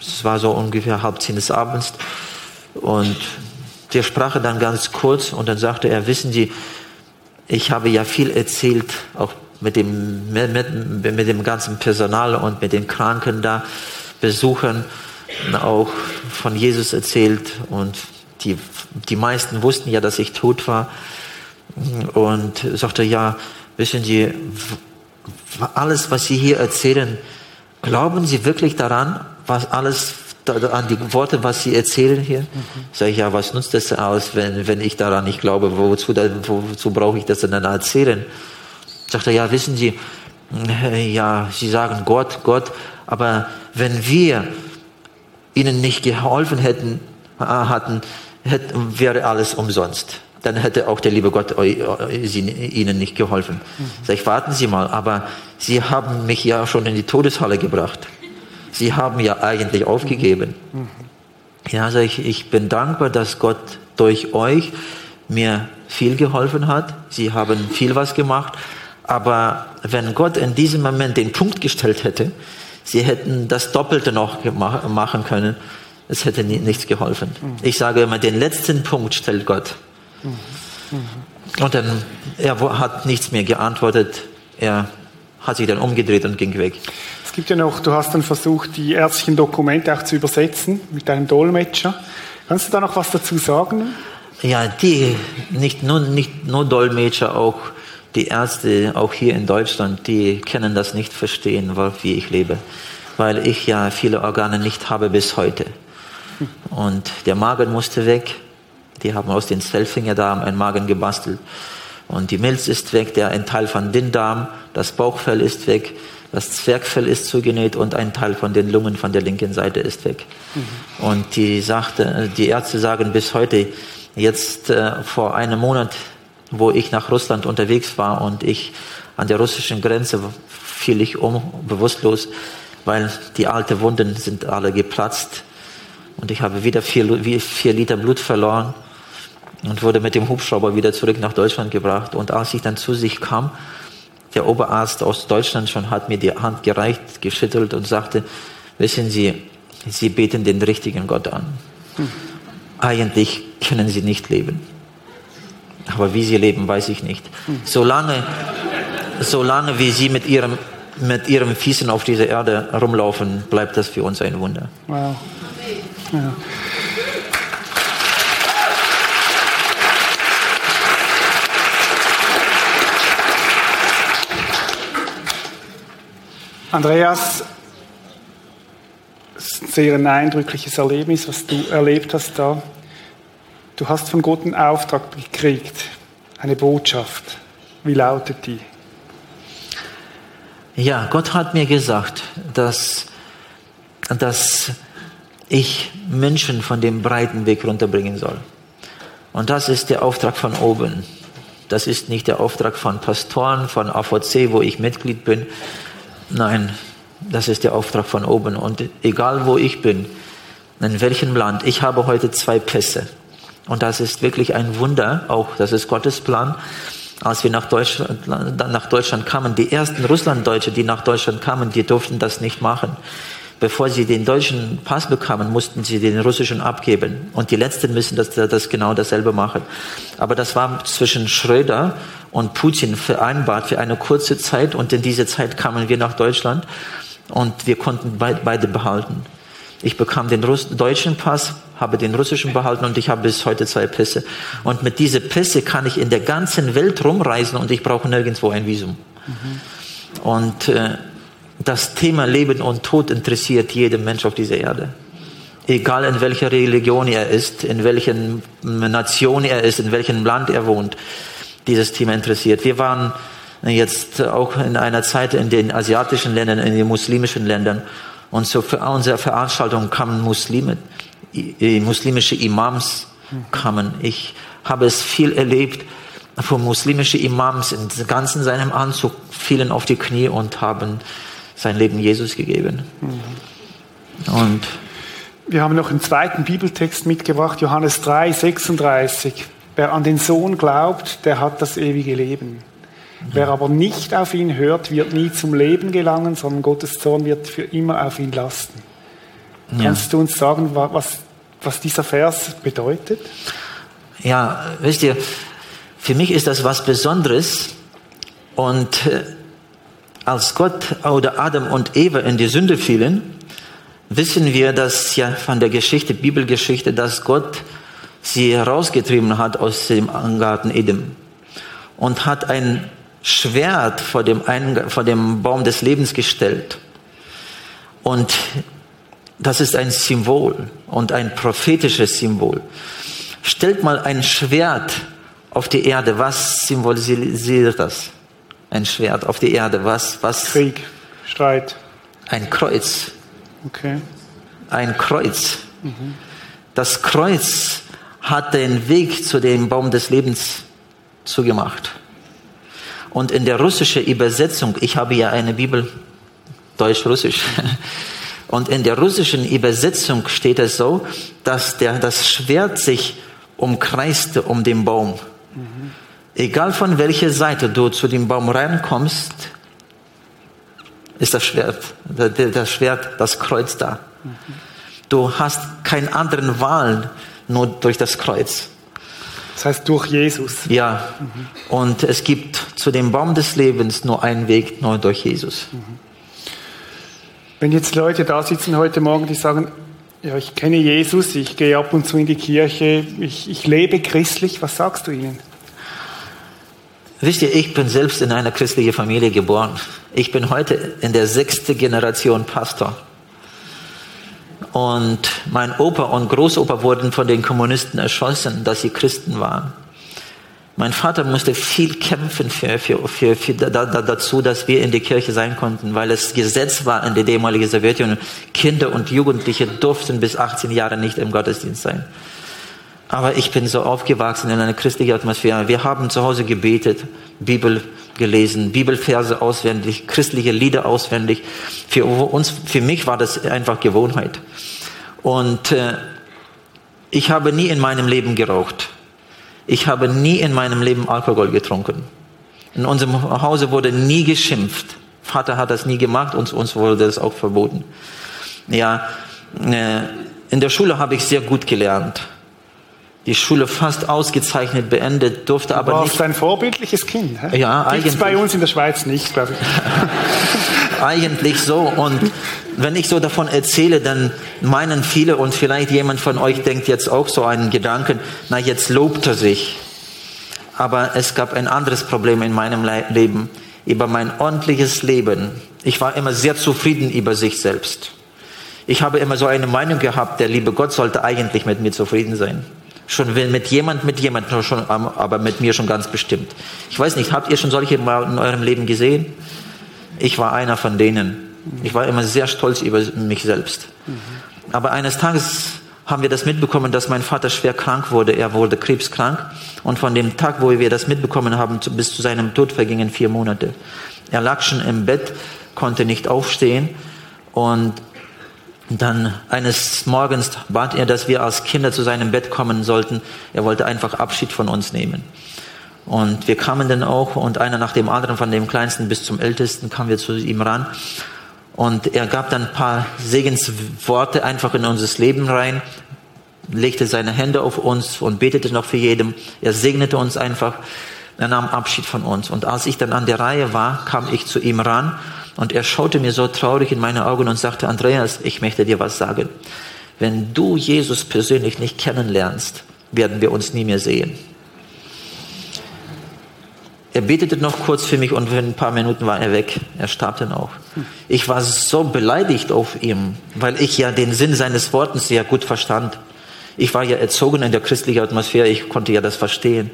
es war so ungefähr halb zehn des Abends und der sprach dann ganz kurz und dann sagte er, wissen Sie, ich habe ja viel erzählt, auch mit dem, mit, mit dem ganzen Personal und mit den Kranken da, Besuchern, auch von Jesus erzählt und die, die meisten wussten ja, dass ich tot war und sagte, ja, wissen Sie, alles, was Sie hier erzählen, glauben Sie wirklich daran, was alles an die Worte, was Sie erzählen hier? Mhm. Sag ich, ja, was nutzt das aus, wenn, wenn ich daran nicht glaube? Wozu, wozu brauche ich das denn dann erzählen? Sagt er, ja, wissen Sie, ja, Sie sagen Gott, Gott, aber wenn wir Ihnen nicht geholfen hätten, äh, hatten, hätte, wäre alles umsonst. Dann hätte auch der liebe Gott Ihnen nicht geholfen. Mhm. Sag ich, warten Sie mal, aber Sie haben mich ja schon in die Todeshalle gebracht. Sie haben ja eigentlich aufgegeben. Mhm. Ja, sag ich, ich bin dankbar, dass Gott durch euch mir viel geholfen hat. Sie haben viel was gemacht. Aber wenn Gott in diesem Moment den Punkt gestellt hätte, sie hätten das Doppelte noch machen können, es hätte nichts geholfen. Mhm. Ich sage immer, den letzten Punkt stellt Gott. Mhm. Und dann, er hat nichts mehr geantwortet. Er hat sich dann umgedreht und ging weg. Es gibt ja noch, du hast dann versucht, die ärztlichen Dokumente auch zu übersetzen mit deinem Dolmetscher. Kannst du da noch was dazu sagen? Ja, die, nicht nur, nicht nur Dolmetscher, auch die Ärzte, auch hier in Deutschland, die können das nicht verstehen, wie ich lebe. Weil ich ja viele Organe nicht habe bis heute. Und der Magen musste weg. Die haben aus den Zellfingerdarm einen Magen gebastelt. Und die Milz ist weg, der ein Teil von den Darm, das Bauchfell ist weg, das Zwergfell ist zugenäht und ein Teil von den Lungen von der linken Seite ist weg. Mhm. Und die sagte, die Ärzte sagen bis heute, jetzt äh, vor einem Monat, wo ich nach Russland unterwegs war und ich an der russischen Grenze fiel ich um, bewusstlos, weil die alten Wunden sind alle geplatzt und ich habe wieder vier, vier Liter Blut verloren und wurde mit dem Hubschrauber wieder zurück nach Deutschland gebracht. Und als ich dann zu sich kam, der Oberarzt aus Deutschland schon hat mir die Hand gereicht, geschüttelt und sagte, wissen Sie, Sie beten den richtigen Gott an. Hm. Eigentlich können Sie nicht leben. Aber wie Sie leben, weiß ich nicht. Hm. Solange, solange wie Sie mit Ihrem, mit Ihrem Füßen auf dieser Erde rumlaufen, bleibt das für uns ein Wunder. Wow. Ja. Andreas, es ist ein sehr eindrückliches Erlebnis, was du erlebt hast da. Du hast von Gott einen Auftrag gekriegt, eine Botschaft. Wie lautet die? Ja, Gott hat mir gesagt, dass, dass ich Menschen von dem breiten Weg runterbringen soll. Und das ist der Auftrag von oben. Das ist nicht der Auftrag von Pastoren, von AVC, wo ich Mitglied bin. Nein, das ist der Auftrag von oben. Und egal wo ich bin, in welchem Land, ich habe heute zwei Pässe. Und das ist wirklich ein Wunder, auch das ist Gottes Plan. Als wir nach Deutschland, nach Deutschland kamen, die ersten Russlanddeutsche, die nach Deutschland kamen, die durften das nicht machen. Bevor sie den deutschen Pass bekamen, mussten sie den russischen abgeben. Und die Letzten müssen das, das genau dasselbe machen. Aber das war zwischen Schröder und Putin vereinbart für eine kurze Zeit. Und in dieser Zeit kamen wir nach Deutschland und wir konnten beide behalten. Ich bekam den Russ deutschen Pass, habe den russischen behalten und ich habe bis heute zwei Pässe. Und mit diesen Pässe kann ich in der ganzen Welt rumreisen und ich brauche nirgendwo ein Visum. Mhm. Und äh, das Thema Leben und Tod interessiert jeden Mensch auf dieser Erde. Egal in welcher Religion er ist, in welcher Nation er ist, in welchem Land er wohnt, dieses Thema interessiert. Wir waren jetzt auch in einer Zeit in den asiatischen Ländern, in den muslimischen Ländern. Und zu unserer Veranstaltung kamen Muslime, muslimische Imams kamen. Ich habe es viel erlebt, wo muslimische Imams in ganzen seinem Anzug fielen auf die Knie und haben sein Leben Jesus gegeben. Mhm. Und wir haben noch einen zweiten Bibeltext mitgebracht, Johannes 3, 36. Wer an den Sohn glaubt, der hat das ewige Leben. Wer aber nicht auf ihn hört, wird nie zum Leben gelangen, sondern Gottes Zorn wird für immer auf ihn lasten. Ja. Kannst du uns sagen, was, was dieser Vers bedeutet? Ja, wisst ihr, für mich ist das was Besonderes. Und äh, als Gott oder Adam und Eva in die Sünde fielen, wissen wir, dass ja von der Geschichte, Bibelgeschichte, dass Gott sie herausgetrieben hat aus dem Garten Eden und hat ein Schwert vor dem, Eingang, vor dem Baum des Lebens gestellt. Und das ist ein Symbol und ein prophetisches Symbol. Stellt mal ein Schwert auf die Erde. Was symbolisiert das? Ein Schwert auf die Erde. Was? was? Krieg, Streit. Ein Kreuz. Okay. Ein Kreuz. Mhm. Das Kreuz hat den Weg zu dem Baum des Lebens zugemacht. Und in der russischen Übersetzung, ich habe ja eine Bibel, Deutsch-Russisch, und in der russischen Übersetzung steht es so, dass der, das Schwert sich umkreiste um den Baum. Mhm. Egal von welcher Seite du zu dem Baum reinkommst, ist das Schwert, das Schwert, das Kreuz da. Mhm. Du hast keinen anderen Wahl, nur durch das Kreuz. Das heißt durch Jesus. Ja. Mhm. Und es gibt zu dem Baum des Lebens nur einen Weg, nur durch Jesus. Mhm. Wenn jetzt Leute da sitzen heute Morgen, die sagen, ja, ich kenne Jesus, ich gehe ab und zu in die Kirche, ich, ich lebe christlich, was sagst du ihnen? Wisst ihr, ich bin selbst in einer christlichen Familie geboren. Ich bin heute in der sechsten Generation Pastor. Und mein Opa und Großopa wurden von den Kommunisten erschossen, dass sie Christen waren. Mein Vater musste viel kämpfen für, für, für, für da, da, dazu, dass wir in die Kirche sein konnten, weil es Gesetz war in der damaligen Sowjetunion. Kinder und Jugendliche durften bis 18 Jahre nicht im Gottesdienst sein. Aber ich bin so aufgewachsen in einer christlichen Atmosphäre. Wir haben zu Hause gebetet, Bibel gelesen, Bibelverse auswendig, christliche Lieder auswendig. Für uns, für mich war das einfach Gewohnheit. Und äh, ich habe nie in meinem Leben geraucht. Ich habe nie in meinem Leben Alkohol getrunken. In unserem Hause wurde nie geschimpft. Vater hat das nie gemacht und uns wurde das auch verboten. Ja, äh, in der Schule habe ich sehr gut gelernt die Schule fast ausgezeichnet beendet, durfte aber du nicht. Du ein vorbildliches Kind. Hä? Ja, Gibt's eigentlich. bei uns in der Schweiz nicht, glaube ich. eigentlich so. Und wenn ich so davon erzähle, dann meinen viele und vielleicht jemand von euch denkt jetzt auch so einen Gedanken, na jetzt lobt er sich. Aber es gab ein anderes Problem in meinem Leben, über mein ordentliches Leben. Ich war immer sehr zufrieden über sich selbst. Ich habe immer so eine Meinung gehabt, der liebe Gott sollte eigentlich mit mir zufrieden sein. Schon mit jemand, mit jemand, schon, aber mit mir schon ganz bestimmt. Ich weiß nicht, habt ihr schon solche mal in eurem Leben gesehen? Ich war einer von denen. Ich war immer sehr stolz über mich selbst. Aber eines Tages haben wir das mitbekommen, dass mein Vater schwer krank wurde. Er wurde krebskrank. Und von dem Tag, wo wir das mitbekommen haben, bis zu seinem Tod vergingen vier Monate. Er lag schon im Bett, konnte nicht aufstehen. Und dann eines Morgens bat er, dass wir als Kinder zu seinem Bett kommen sollten. Er wollte einfach Abschied von uns nehmen. Und wir kamen dann auch und einer nach dem anderen, von dem Kleinsten bis zum Ältesten, kamen wir zu ihm ran. Und er gab dann ein paar Segensworte einfach in unser Leben rein, legte seine Hände auf uns und betete noch für jedem. Er segnete uns einfach. Er nahm Abschied von uns. Und als ich dann an der Reihe war, kam ich zu ihm ran und er schaute mir so traurig in meine Augen und sagte, Andreas, ich möchte dir was sagen. Wenn du Jesus persönlich nicht kennenlernst, werden wir uns nie mehr sehen. Er betete noch kurz für mich und in ein paar Minuten war er weg. Er starb dann auch. Ich war so beleidigt auf ihm, weil ich ja den Sinn seines Wortes sehr gut verstand. Ich war ja erzogen in der christlichen Atmosphäre, ich konnte ja das verstehen.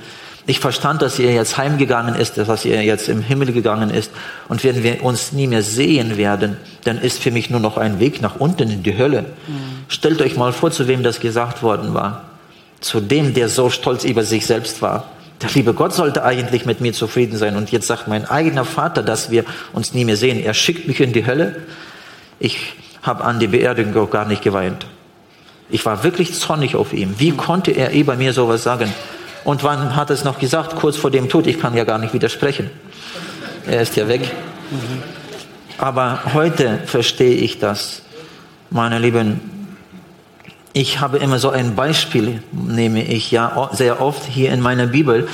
Ich verstand, dass er jetzt heimgegangen ist, dass er jetzt im Himmel gegangen ist. Und wenn wir uns nie mehr sehen werden, dann ist für mich nur noch ein Weg nach unten in die Hölle. Mhm. Stellt euch mal vor, zu wem das gesagt worden war. Zu dem, der so stolz über sich selbst war. Der liebe Gott sollte eigentlich mit mir zufrieden sein. Und jetzt sagt mein eigener Vater, dass wir uns nie mehr sehen. Er schickt mich in die Hölle. Ich habe an die Beerdigung auch gar nicht geweint. Ich war wirklich zornig auf ihn. Wie konnte er über mir sowas sagen? Und wann hat es noch gesagt? Kurz vor dem Tod. Ich kann ja gar nicht widersprechen. Er ist ja weg. Aber heute verstehe ich das, meine Lieben. Ich habe immer so ein Beispiel, nehme ich ja sehr oft hier in meiner Bibel,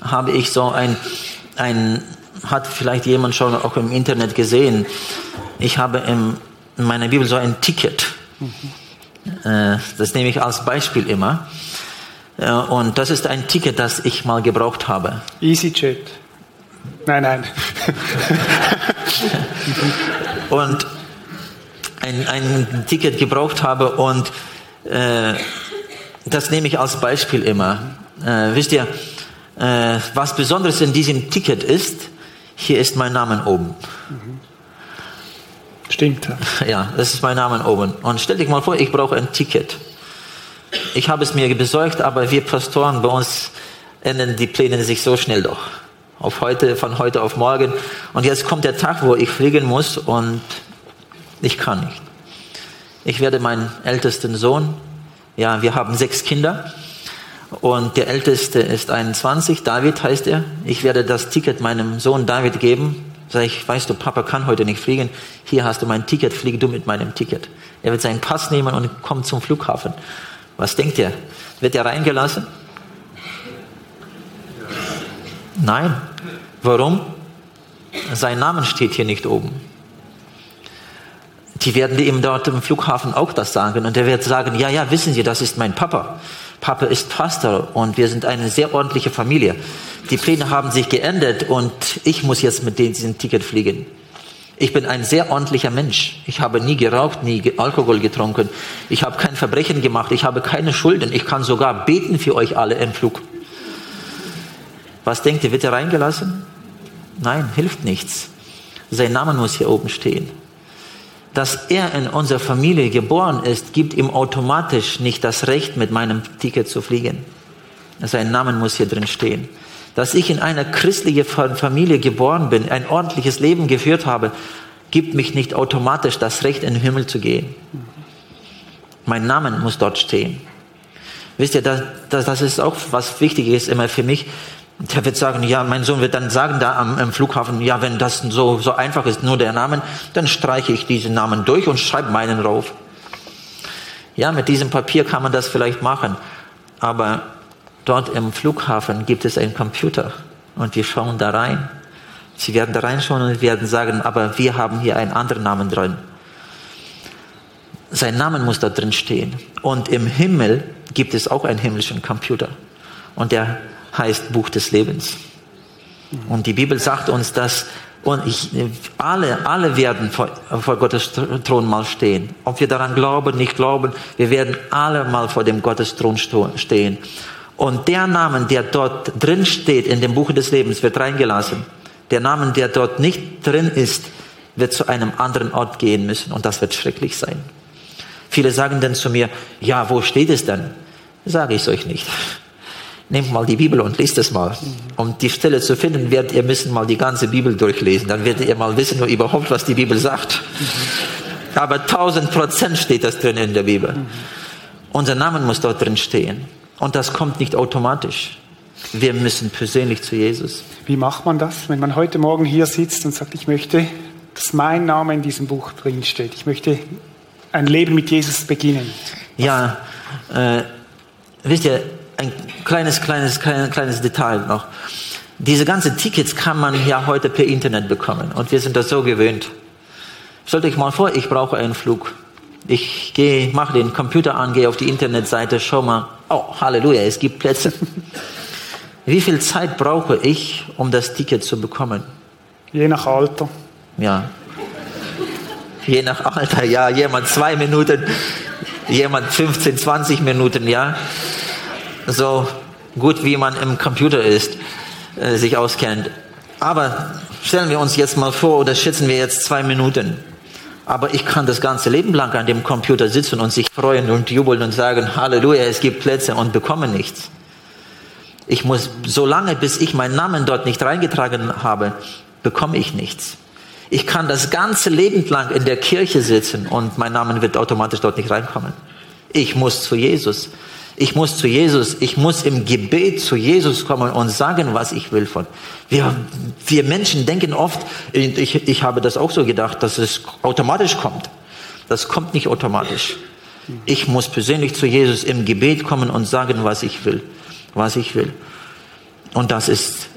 habe ich so ein, ein hat vielleicht jemand schon auch im Internet gesehen. Ich habe in meiner Bibel so ein Ticket. Mhm. Das nehme ich als Beispiel immer. Und das ist ein Ticket, das ich mal gebraucht habe. EasyJet. Nein, nein. und ein, ein Ticket gebraucht habe und äh, das nehme ich als Beispiel immer. Äh, wisst ihr, äh, was Besonderes in diesem Ticket ist, hier ist mein Name oben. Stimmt. Ja, das ist mein Name oben. Und stell dich mal vor, ich brauche ein Ticket. Ich habe es mir besorgt, aber wir Pastoren bei uns ändern die Pläne sich so schnell doch. Auf heute, von heute auf morgen. Und jetzt kommt der Tag, wo ich fliegen muss und ich kann nicht. Ich werde meinen ältesten Sohn, ja, wir haben sechs Kinder und der älteste ist 21, David heißt er. Ich werde das Ticket meinem Sohn David geben. Sag ich, weißt du, Papa kann heute nicht fliegen. Hier hast du mein Ticket, fliege du mit meinem Ticket. Er wird seinen Pass nehmen und kommt zum Flughafen. Was denkt ihr? Wird er reingelassen? Nein. Warum? Sein Name steht hier nicht oben. Die werden ihm dort im Flughafen auch das sagen und er wird sagen, ja, ja, wissen Sie, das ist mein Papa. Papa ist Pastor und wir sind eine sehr ordentliche Familie. Die Pläne haben sich geändert und ich muss jetzt mit diesem Ticket fliegen. Ich bin ein sehr ordentlicher Mensch. Ich habe nie geraucht, nie Alkohol getrunken. Ich habe kein Verbrechen gemacht. Ich habe keine Schulden. Ich kann sogar beten für euch alle im Flug. Was denkt ihr, wird er reingelassen? Nein, hilft nichts. Sein Name muss hier oben stehen. Dass er in unserer Familie geboren ist, gibt ihm automatisch nicht das Recht, mit meinem Ticket zu fliegen. Sein Name muss hier drin stehen dass ich in einer christlichen Familie geboren bin, ein ordentliches Leben geführt habe, gibt mich nicht automatisch das Recht, in den Himmel zu gehen. Mein Name muss dort stehen. Wisst ihr, das, das, das ist auch was Wichtiges immer für mich. Der wird sagen, ja, mein Sohn wird dann sagen da am, am, Flughafen, ja, wenn das so, so einfach ist, nur der Name, dann streiche ich diesen Namen durch und schreibe meinen rauf. Ja, mit diesem Papier kann man das vielleicht machen. Aber Dort im Flughafen gibt es einen Computer und wir schauen da rein. Sie werden da reinschauen und werden sagen, aber wir haben hier einen anderen Namen drin. Sein Name muss da drin stehen. Und im Himmel gibt es auch einen himmlischen Computer. Und der heißt Buch des Lebens. Und die Bibel sagt uns, dass und ich, alle, alle werden vor, vor Gottes Thron mal stehen. Ob wir daran glauben, nicht glauben, wir werden alle mal vor dem Gottes Thron stehen. Und der Name, der dort drin steht in dem Buch des Lebens, wird reingelassen. Der Name, der dort nicht drin ist, wird zu einem anderen Ort gehen müssen und das wird schrecklich sein. Viele sagen dann zu mir, ja, wo steht es denn? Sage ich es euch nicht. Nehmt mal die Bibel und lest es mal. Um die Stelle zu finden, werdet ihr müssen mal die ganze Bibel durchlesen. Dann werdet ihr mal wissen, überhaupt, was die Bibel sagt. Aber tausend Prozent steht das drin in der Bibel. Unser Name muss dort drin stehen. Und das kommt nicht automatisch. Wir müssen persönlich zu Jesus. Wie macht man das, wenn man heute Morgen hier sitzt und sagt, ich möchte, dass mein Name in diesem Buch drin steht. Ich möchte ein Leben mit Jesus beginnen. Ja, äh, wisst ihr, ein kleines, kleines, kleines, kleines Detail noch. Diese ganzen Tickets kann man ja heute per Internet bekommen und wir sind das so gewöhnt. Stellt euch mal vor, ich brauche einen Flug. Ich gehe, mache den Computer an, gehe auf die Internetseite, schau mal, oh, Halleluja, es gibt Plätze. Wie viel Zeit brauche ich, um das Ticket zu bekommen? Je nach Alter. Ja. Je nach Alter, ja. Jemand zwei Minuten, jemand 15, 20 Minuten, ja. So, gut wie man im Computer ist, äh, sich auskennt. Aber stellen wir uns jetzt mal vor, oder schätzen wir jetzt zwei Minuten. Aber ich kann das ganze Leben lang an dem Computer sitzen und sich freuen und jubeln und sagen, Halleluja, es gibt Plätze und bekomme nichts. Ich muss, so lange, bis ich meinen Namen dort nicht reingetragen habe, bekomme ich nichts. Ich kann das ganze Leben lang in der Kirche sitzen und mein Name wird automatisch dort nicht reinkommen. Ich muss zu Jesus. Ich muss zu Jesus, ich muss im Gebet zu Jesus kommen und sagen, was ich will von. Wir, wir Menschen denken oft, ich, ich habe das auch so gedacht, dass es automatisch kommt. Das kommt nicht automatisch. Ich muss persönlich zu Jesus im Gebet kommen und sagen, was ich will, was ich will. Und das ist,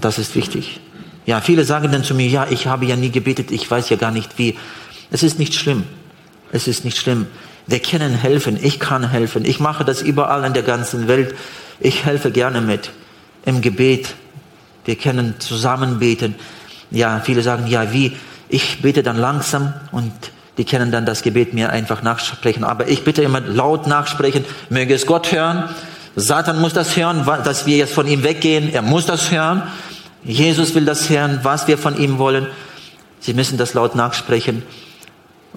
das ist wichtig. Ja, viele sagen dann zu mir, ja, ich habe ja nie gebetet, ich weiß ja gar nicht wie. Es ist nicht schlimm. Es ist nicht schlimm. Wir können helfen, ich kann helfen. Ich mache das überall in der ganzen Welt. Ich helfe gerne mit im Gebet. Wir können zusammen beten. Ja, viele sagen, ja, wie? Ich bete dann langsam und die können dann das Gebet mir einfach nachsprechen. Aber ich bitte immer laut nachsprechen. Möge es Gott hören. Satan muss das hören, dass wir jetzt von ihm weggehen. Er muss das hören. Jesus will das hören, was wir von ihm wollen. Sie müssen das laut nachsprechen.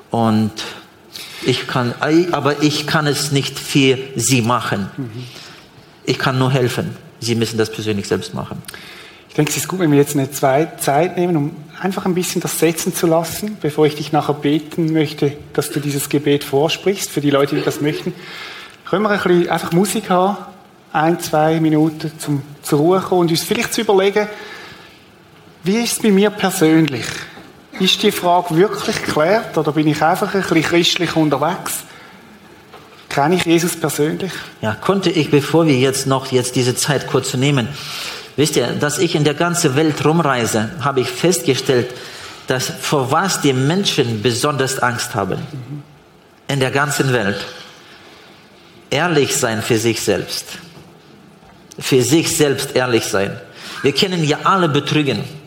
Und ich kann, aber ich kann es nicht für Sie machen. Ich kann nur helfen. Sie müssen das persönlich selbst machen. Ich denke, es ist gut, wenn wir jetzt eine Zeit nehmen, um einfach ein bisschen das setzen zu lassen, bevor ich dich nachher beten möchte, dass du dieses Gebet vorsprichst, für die Leute, die das möchten. Können wir ein bisschen einfach Musik haben, ein, zwei Minuten zum, zur Ruhe kommen und uns vielleicht zu überlegen, wie ist es bei mir persönlich? Ist die Frage wirklich geklärt oder bin ich einfach ein bisschen christlich unterwegs? Kenne ich Jesus persönlich? Ja, konnte ich, bevor wir jetzt noch jetzt diese Zeit kurz nehmen, wisst ihr, dass ich in der ganzen Welt rumreise, habe ich festgestellt, dass vor was die Menschen besonders Angst haben. In der ganzen Welt. Ehrlich sein für sich selbst. Für sich selbst ehrlich sein. Wir kennen ja alle Betrügen.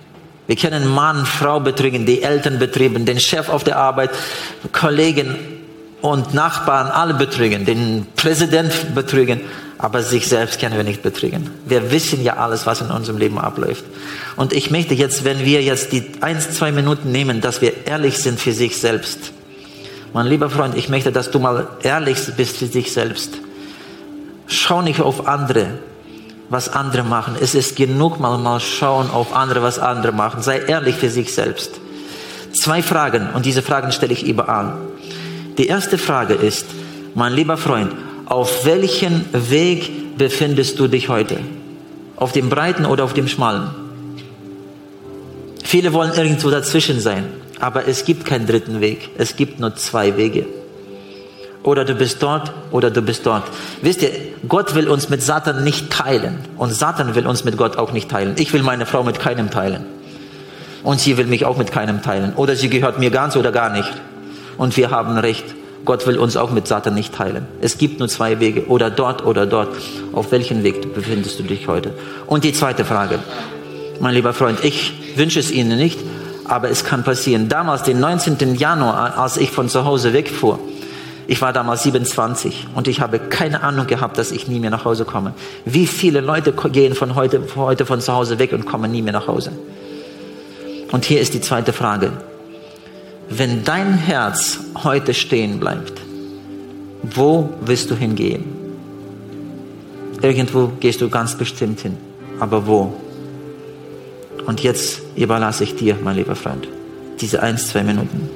Wir können Mann, Frau betrügen, die Eltern betrügen, den Chef auf der Arbeit, Kollegen und Nachbarn, alle betrügen, den Präsident betrügen, aber sich selbst können wir nicht betrügen. Wir wissen ja alles, was in unserem Leben abläuft. Und ich möchte jetzt, wenn wir jetzt die ein, zwei Minuten nehmen, dass wir ehrlich sind für sich selbst. Mein lieber Freund, ich möchte, dass du mal ehrlich bist für dich selbst. Schau nicht auf andere, was andere machen. Es ist genug mal mal schauen auf andere, was andere machen. Sei ehrlich für sich selbst. Zwei Fragen und diese Fragen stelle ich überall. Die erste Frage ist, mein lieber Freund, auf welchem Weg befindest du dich heute? Auf dem breiten oder auf dem schmalen? Viele wollen irgendwo dazwischen sein, aber es gibt keinen dritten Weg. Es gibt nur zwei Wege oder du bist dort oder du bist dort. Wisst ihr, Gott will uns mit Satan nicht teilen und Satan will uns mit Gott auch nicht teilen. Ich will meine Frau mit keinem teilen und sie will mich auch mit keinem teilen oder sie gehört mir ganz oder gar nicht. Und wir haben recht. Gott will uns auch mit Satan nicht teilen. Es gibt nur zwei Wege, oder dort oder dort. Auf welchem Weg befindest du dich heute? Und die zweite Frage, mein lieber Freund, ich wünsche es Ihnen nicht, aber es kann passieren. Damals, den 19. Januar, als ich von zu Hause wegfuhr, ich war damals 27 und ich habe keine Ahnung gehabt, dass ich nie mehr nach Hause komme. Wie viele Leute gehen von heute, heute von zu Hause weg und kommen nie mehr nach Hause? Und hier ist die zweite Frage. Wenn dein Herz heute stehen bleibt, wo willst du hingehen? Irgendwo gehst du ganz bestimmt hin. Aber wo? Und jetzt überlasse ich dir, mein lieber Freund, diese ein, zwei Minuten.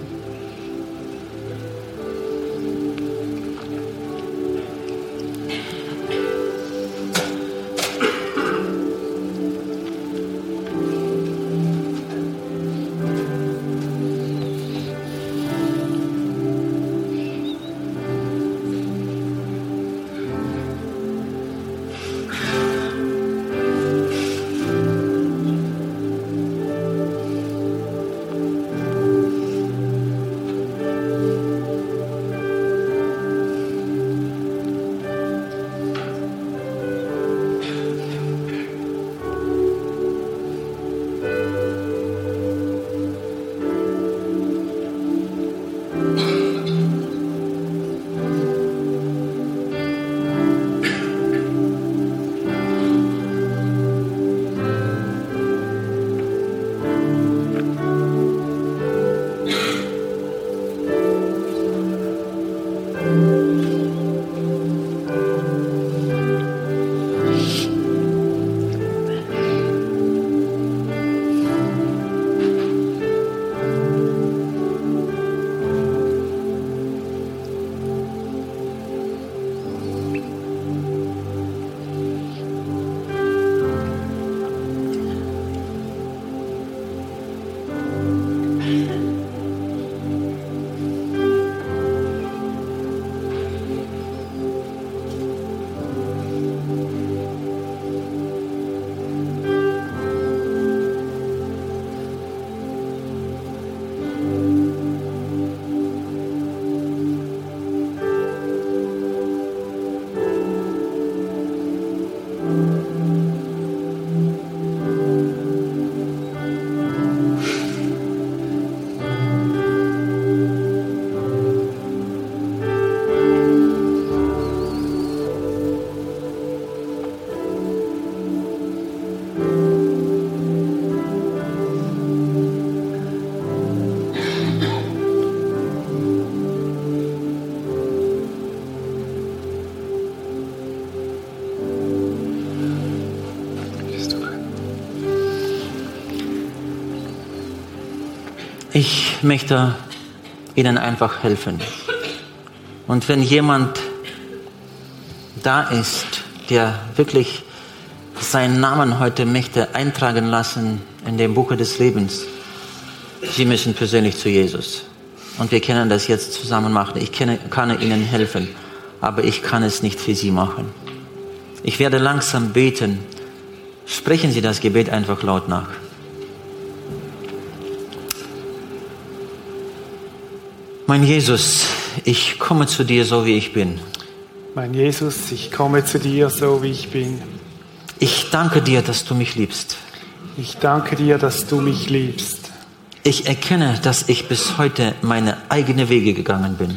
Ich möchte Ihnen einfach helfen. Und wenn jemand da ist, der wirklich seinen Namen heute möchte eintragen lassen in dem Buche des Lebens, Sie müssen persönlich zu Jesus. Und wir können das jetzt zusammen machen. Ich kann Ihnen helfen, aber ich kann es nicht für Sie machen. Ich werde langsam beten. Sprechen Sie das Gebet einfach laut nach. Mein Jesus, ich komme zu dir so wie ich bin. Mein Jesus, ich komme zu dir so wie ich bin. Ich danke dir, dass du mich liebst. Ich danke dir, dass du mich liebst. Ich erkenne, dass ich bis heute meine eigenen Wege gegangen bin.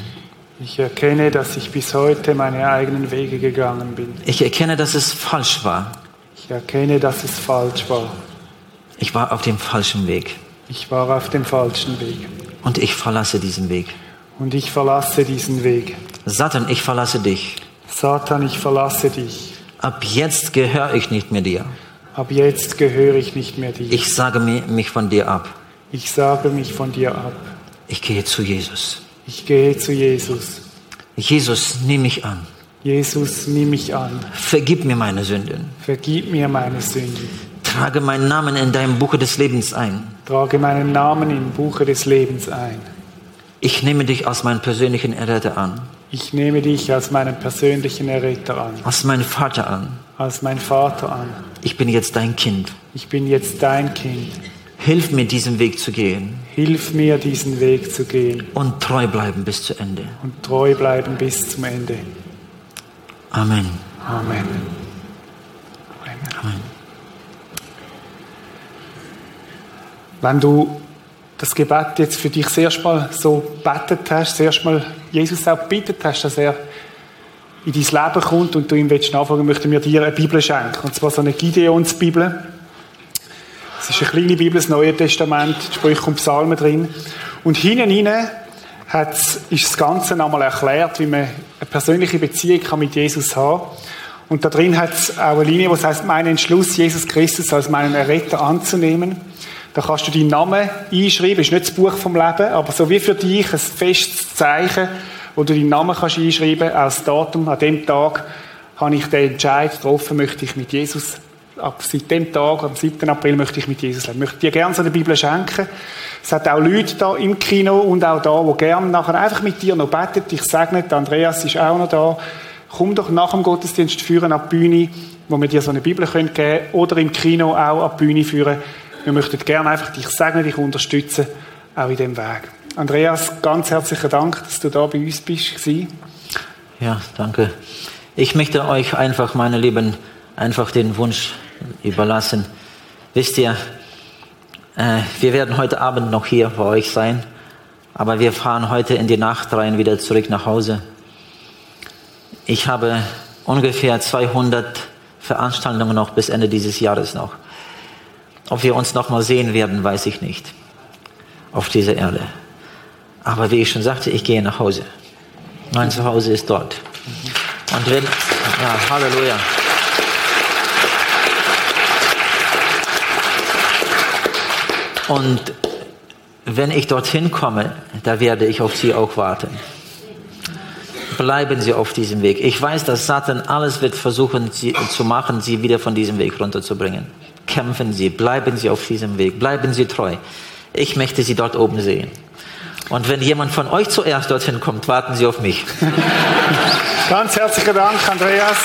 Ich erkenne, dass ich bis heute meine eigenen Wege gegangen bin. Ich erkenne, dass es falsch war. Ich erkenne, dass es falsch war. Ich war auf dem falschen Weg. Ich war auf dem falschen Weg. Und ich verlasse diesen Weg. Und ich verlasse diesen Weg. Satan, ich verlasse dich. Satan, ich verlasse dich. Ab jetzt gehöre ich nicht mehr dir. Ab jetzt gehöre ich nicht mehr dir. Ich sage mich von dir ab. Ich sage mich von dir ab. Ich gehe zu Jesus. Ich gehe zu Jesus. Jesus, nimm mich an. Jesus, nimm mich an. Vergib mir meine Sünden. Vergib mir meine Sünden. Trage meinen Namen in deinem Buche des Lebens ein. Trage meinen Namen im Buche des Lebens ein. Ich nehme dich als meinen persönlichen Erretter an. Ich nehme dich als meinen persönlichen Erretter an. Als meinen Vater an. Als mein Vater an. Ich bin jetzt dein Kind. Ich bin jetzt dein Kind. Hilf mir, diesen Weg zu gehen. Hilf mir, diesen Weg zu gehen. Und treu bleiben bis zu Ende. Und treu bleiben bis zum Ende. Amen. Amen. Amen. Wenn du das Gebet jetzt für dich zuerst mal so betet hast, zuerst mal Jesus auch bittet hast, dass er in dein Leben kommt und du ihm willst nachfragen, möchten wir dir eine Bibel schenken. Und zwar so eine Gideons-Bibel. Es ist eine kleine Bibel, das Neue Testament, Sprüche und Psalmen drin. Und hinten rein hat, ist das Ganze nochmal erklärt, wie man eine persönliche Beziehung kann mit Jesus haben Und da drin hat es auch eine Linie, die heißt, mein Entschluss, Jesus Christus als meinen Erretter anzunehmen. Da kannst du deinen Namen einschreiben, ist nicht das Buch vom Leben, aber so wie für dich ein festes Zeichen, wo du deinen Namen kannst einschreiben als Datum. An dem Tag habe ich den Entscheid getroffen, möchte ich mit Jesus, ab seit dem Tag, am 7. April möchte ich mit Jesus leben. Ich möchte dir gerne so eine Bibel schenken. Es hat auch Leute da im Kino und auch da, die gerne nachher einfach mit dir noch beten. Ich segne, Andreas ist auch noch da. Komm doch nach dem Gottesdienst führen an die Bühne, wo wir dir so eine Bibel geben können, oder im Kino auch an die Bühne führen wir möchten gerne einfach dich segnen, dich unterstützen, auch in dem Weg. Andreas, ganz herzlichen Dank, dass du da bei uns bist. Ja, danke. Ich möchte euch einfach, meine Lieben, einfach den Wunsch überlassen. Wisst ihr, äh, wir werden heute Abend noch hier bei euch sein, aber wir fahren heute in die Nacht rein wieder zurück nach Hause. Ich habe ungefähr 200 Veranstaltungen noch bis Ende dieses Jahres noch. Ob wir uns noch mal sehen werden, weiß ich nicht. Auf dieser Erde. Aber wie ich schon sagte, ich gehe nach Hause. Mein Zuhause ist dort. Und wenn, ja, Halleluja. Und wenn ich dorthin komme, da werde ich auf Sie auch warten. Bleiben Sie auf diesem Weg. Ich weiß, dass Satan alles wird versuchen Sie, zu machen, Sie wieder von diesem Weg runterzubringen kämpfen Sie, bleiben Sie auf diesem Weg, bleiben Sie treu. Ich möchte Sie dort oben sehen. Und wenn jemand von euch zuerst dorthin kommt, warten Sie auf mich. Ganz herzlichen Dank, Andreas.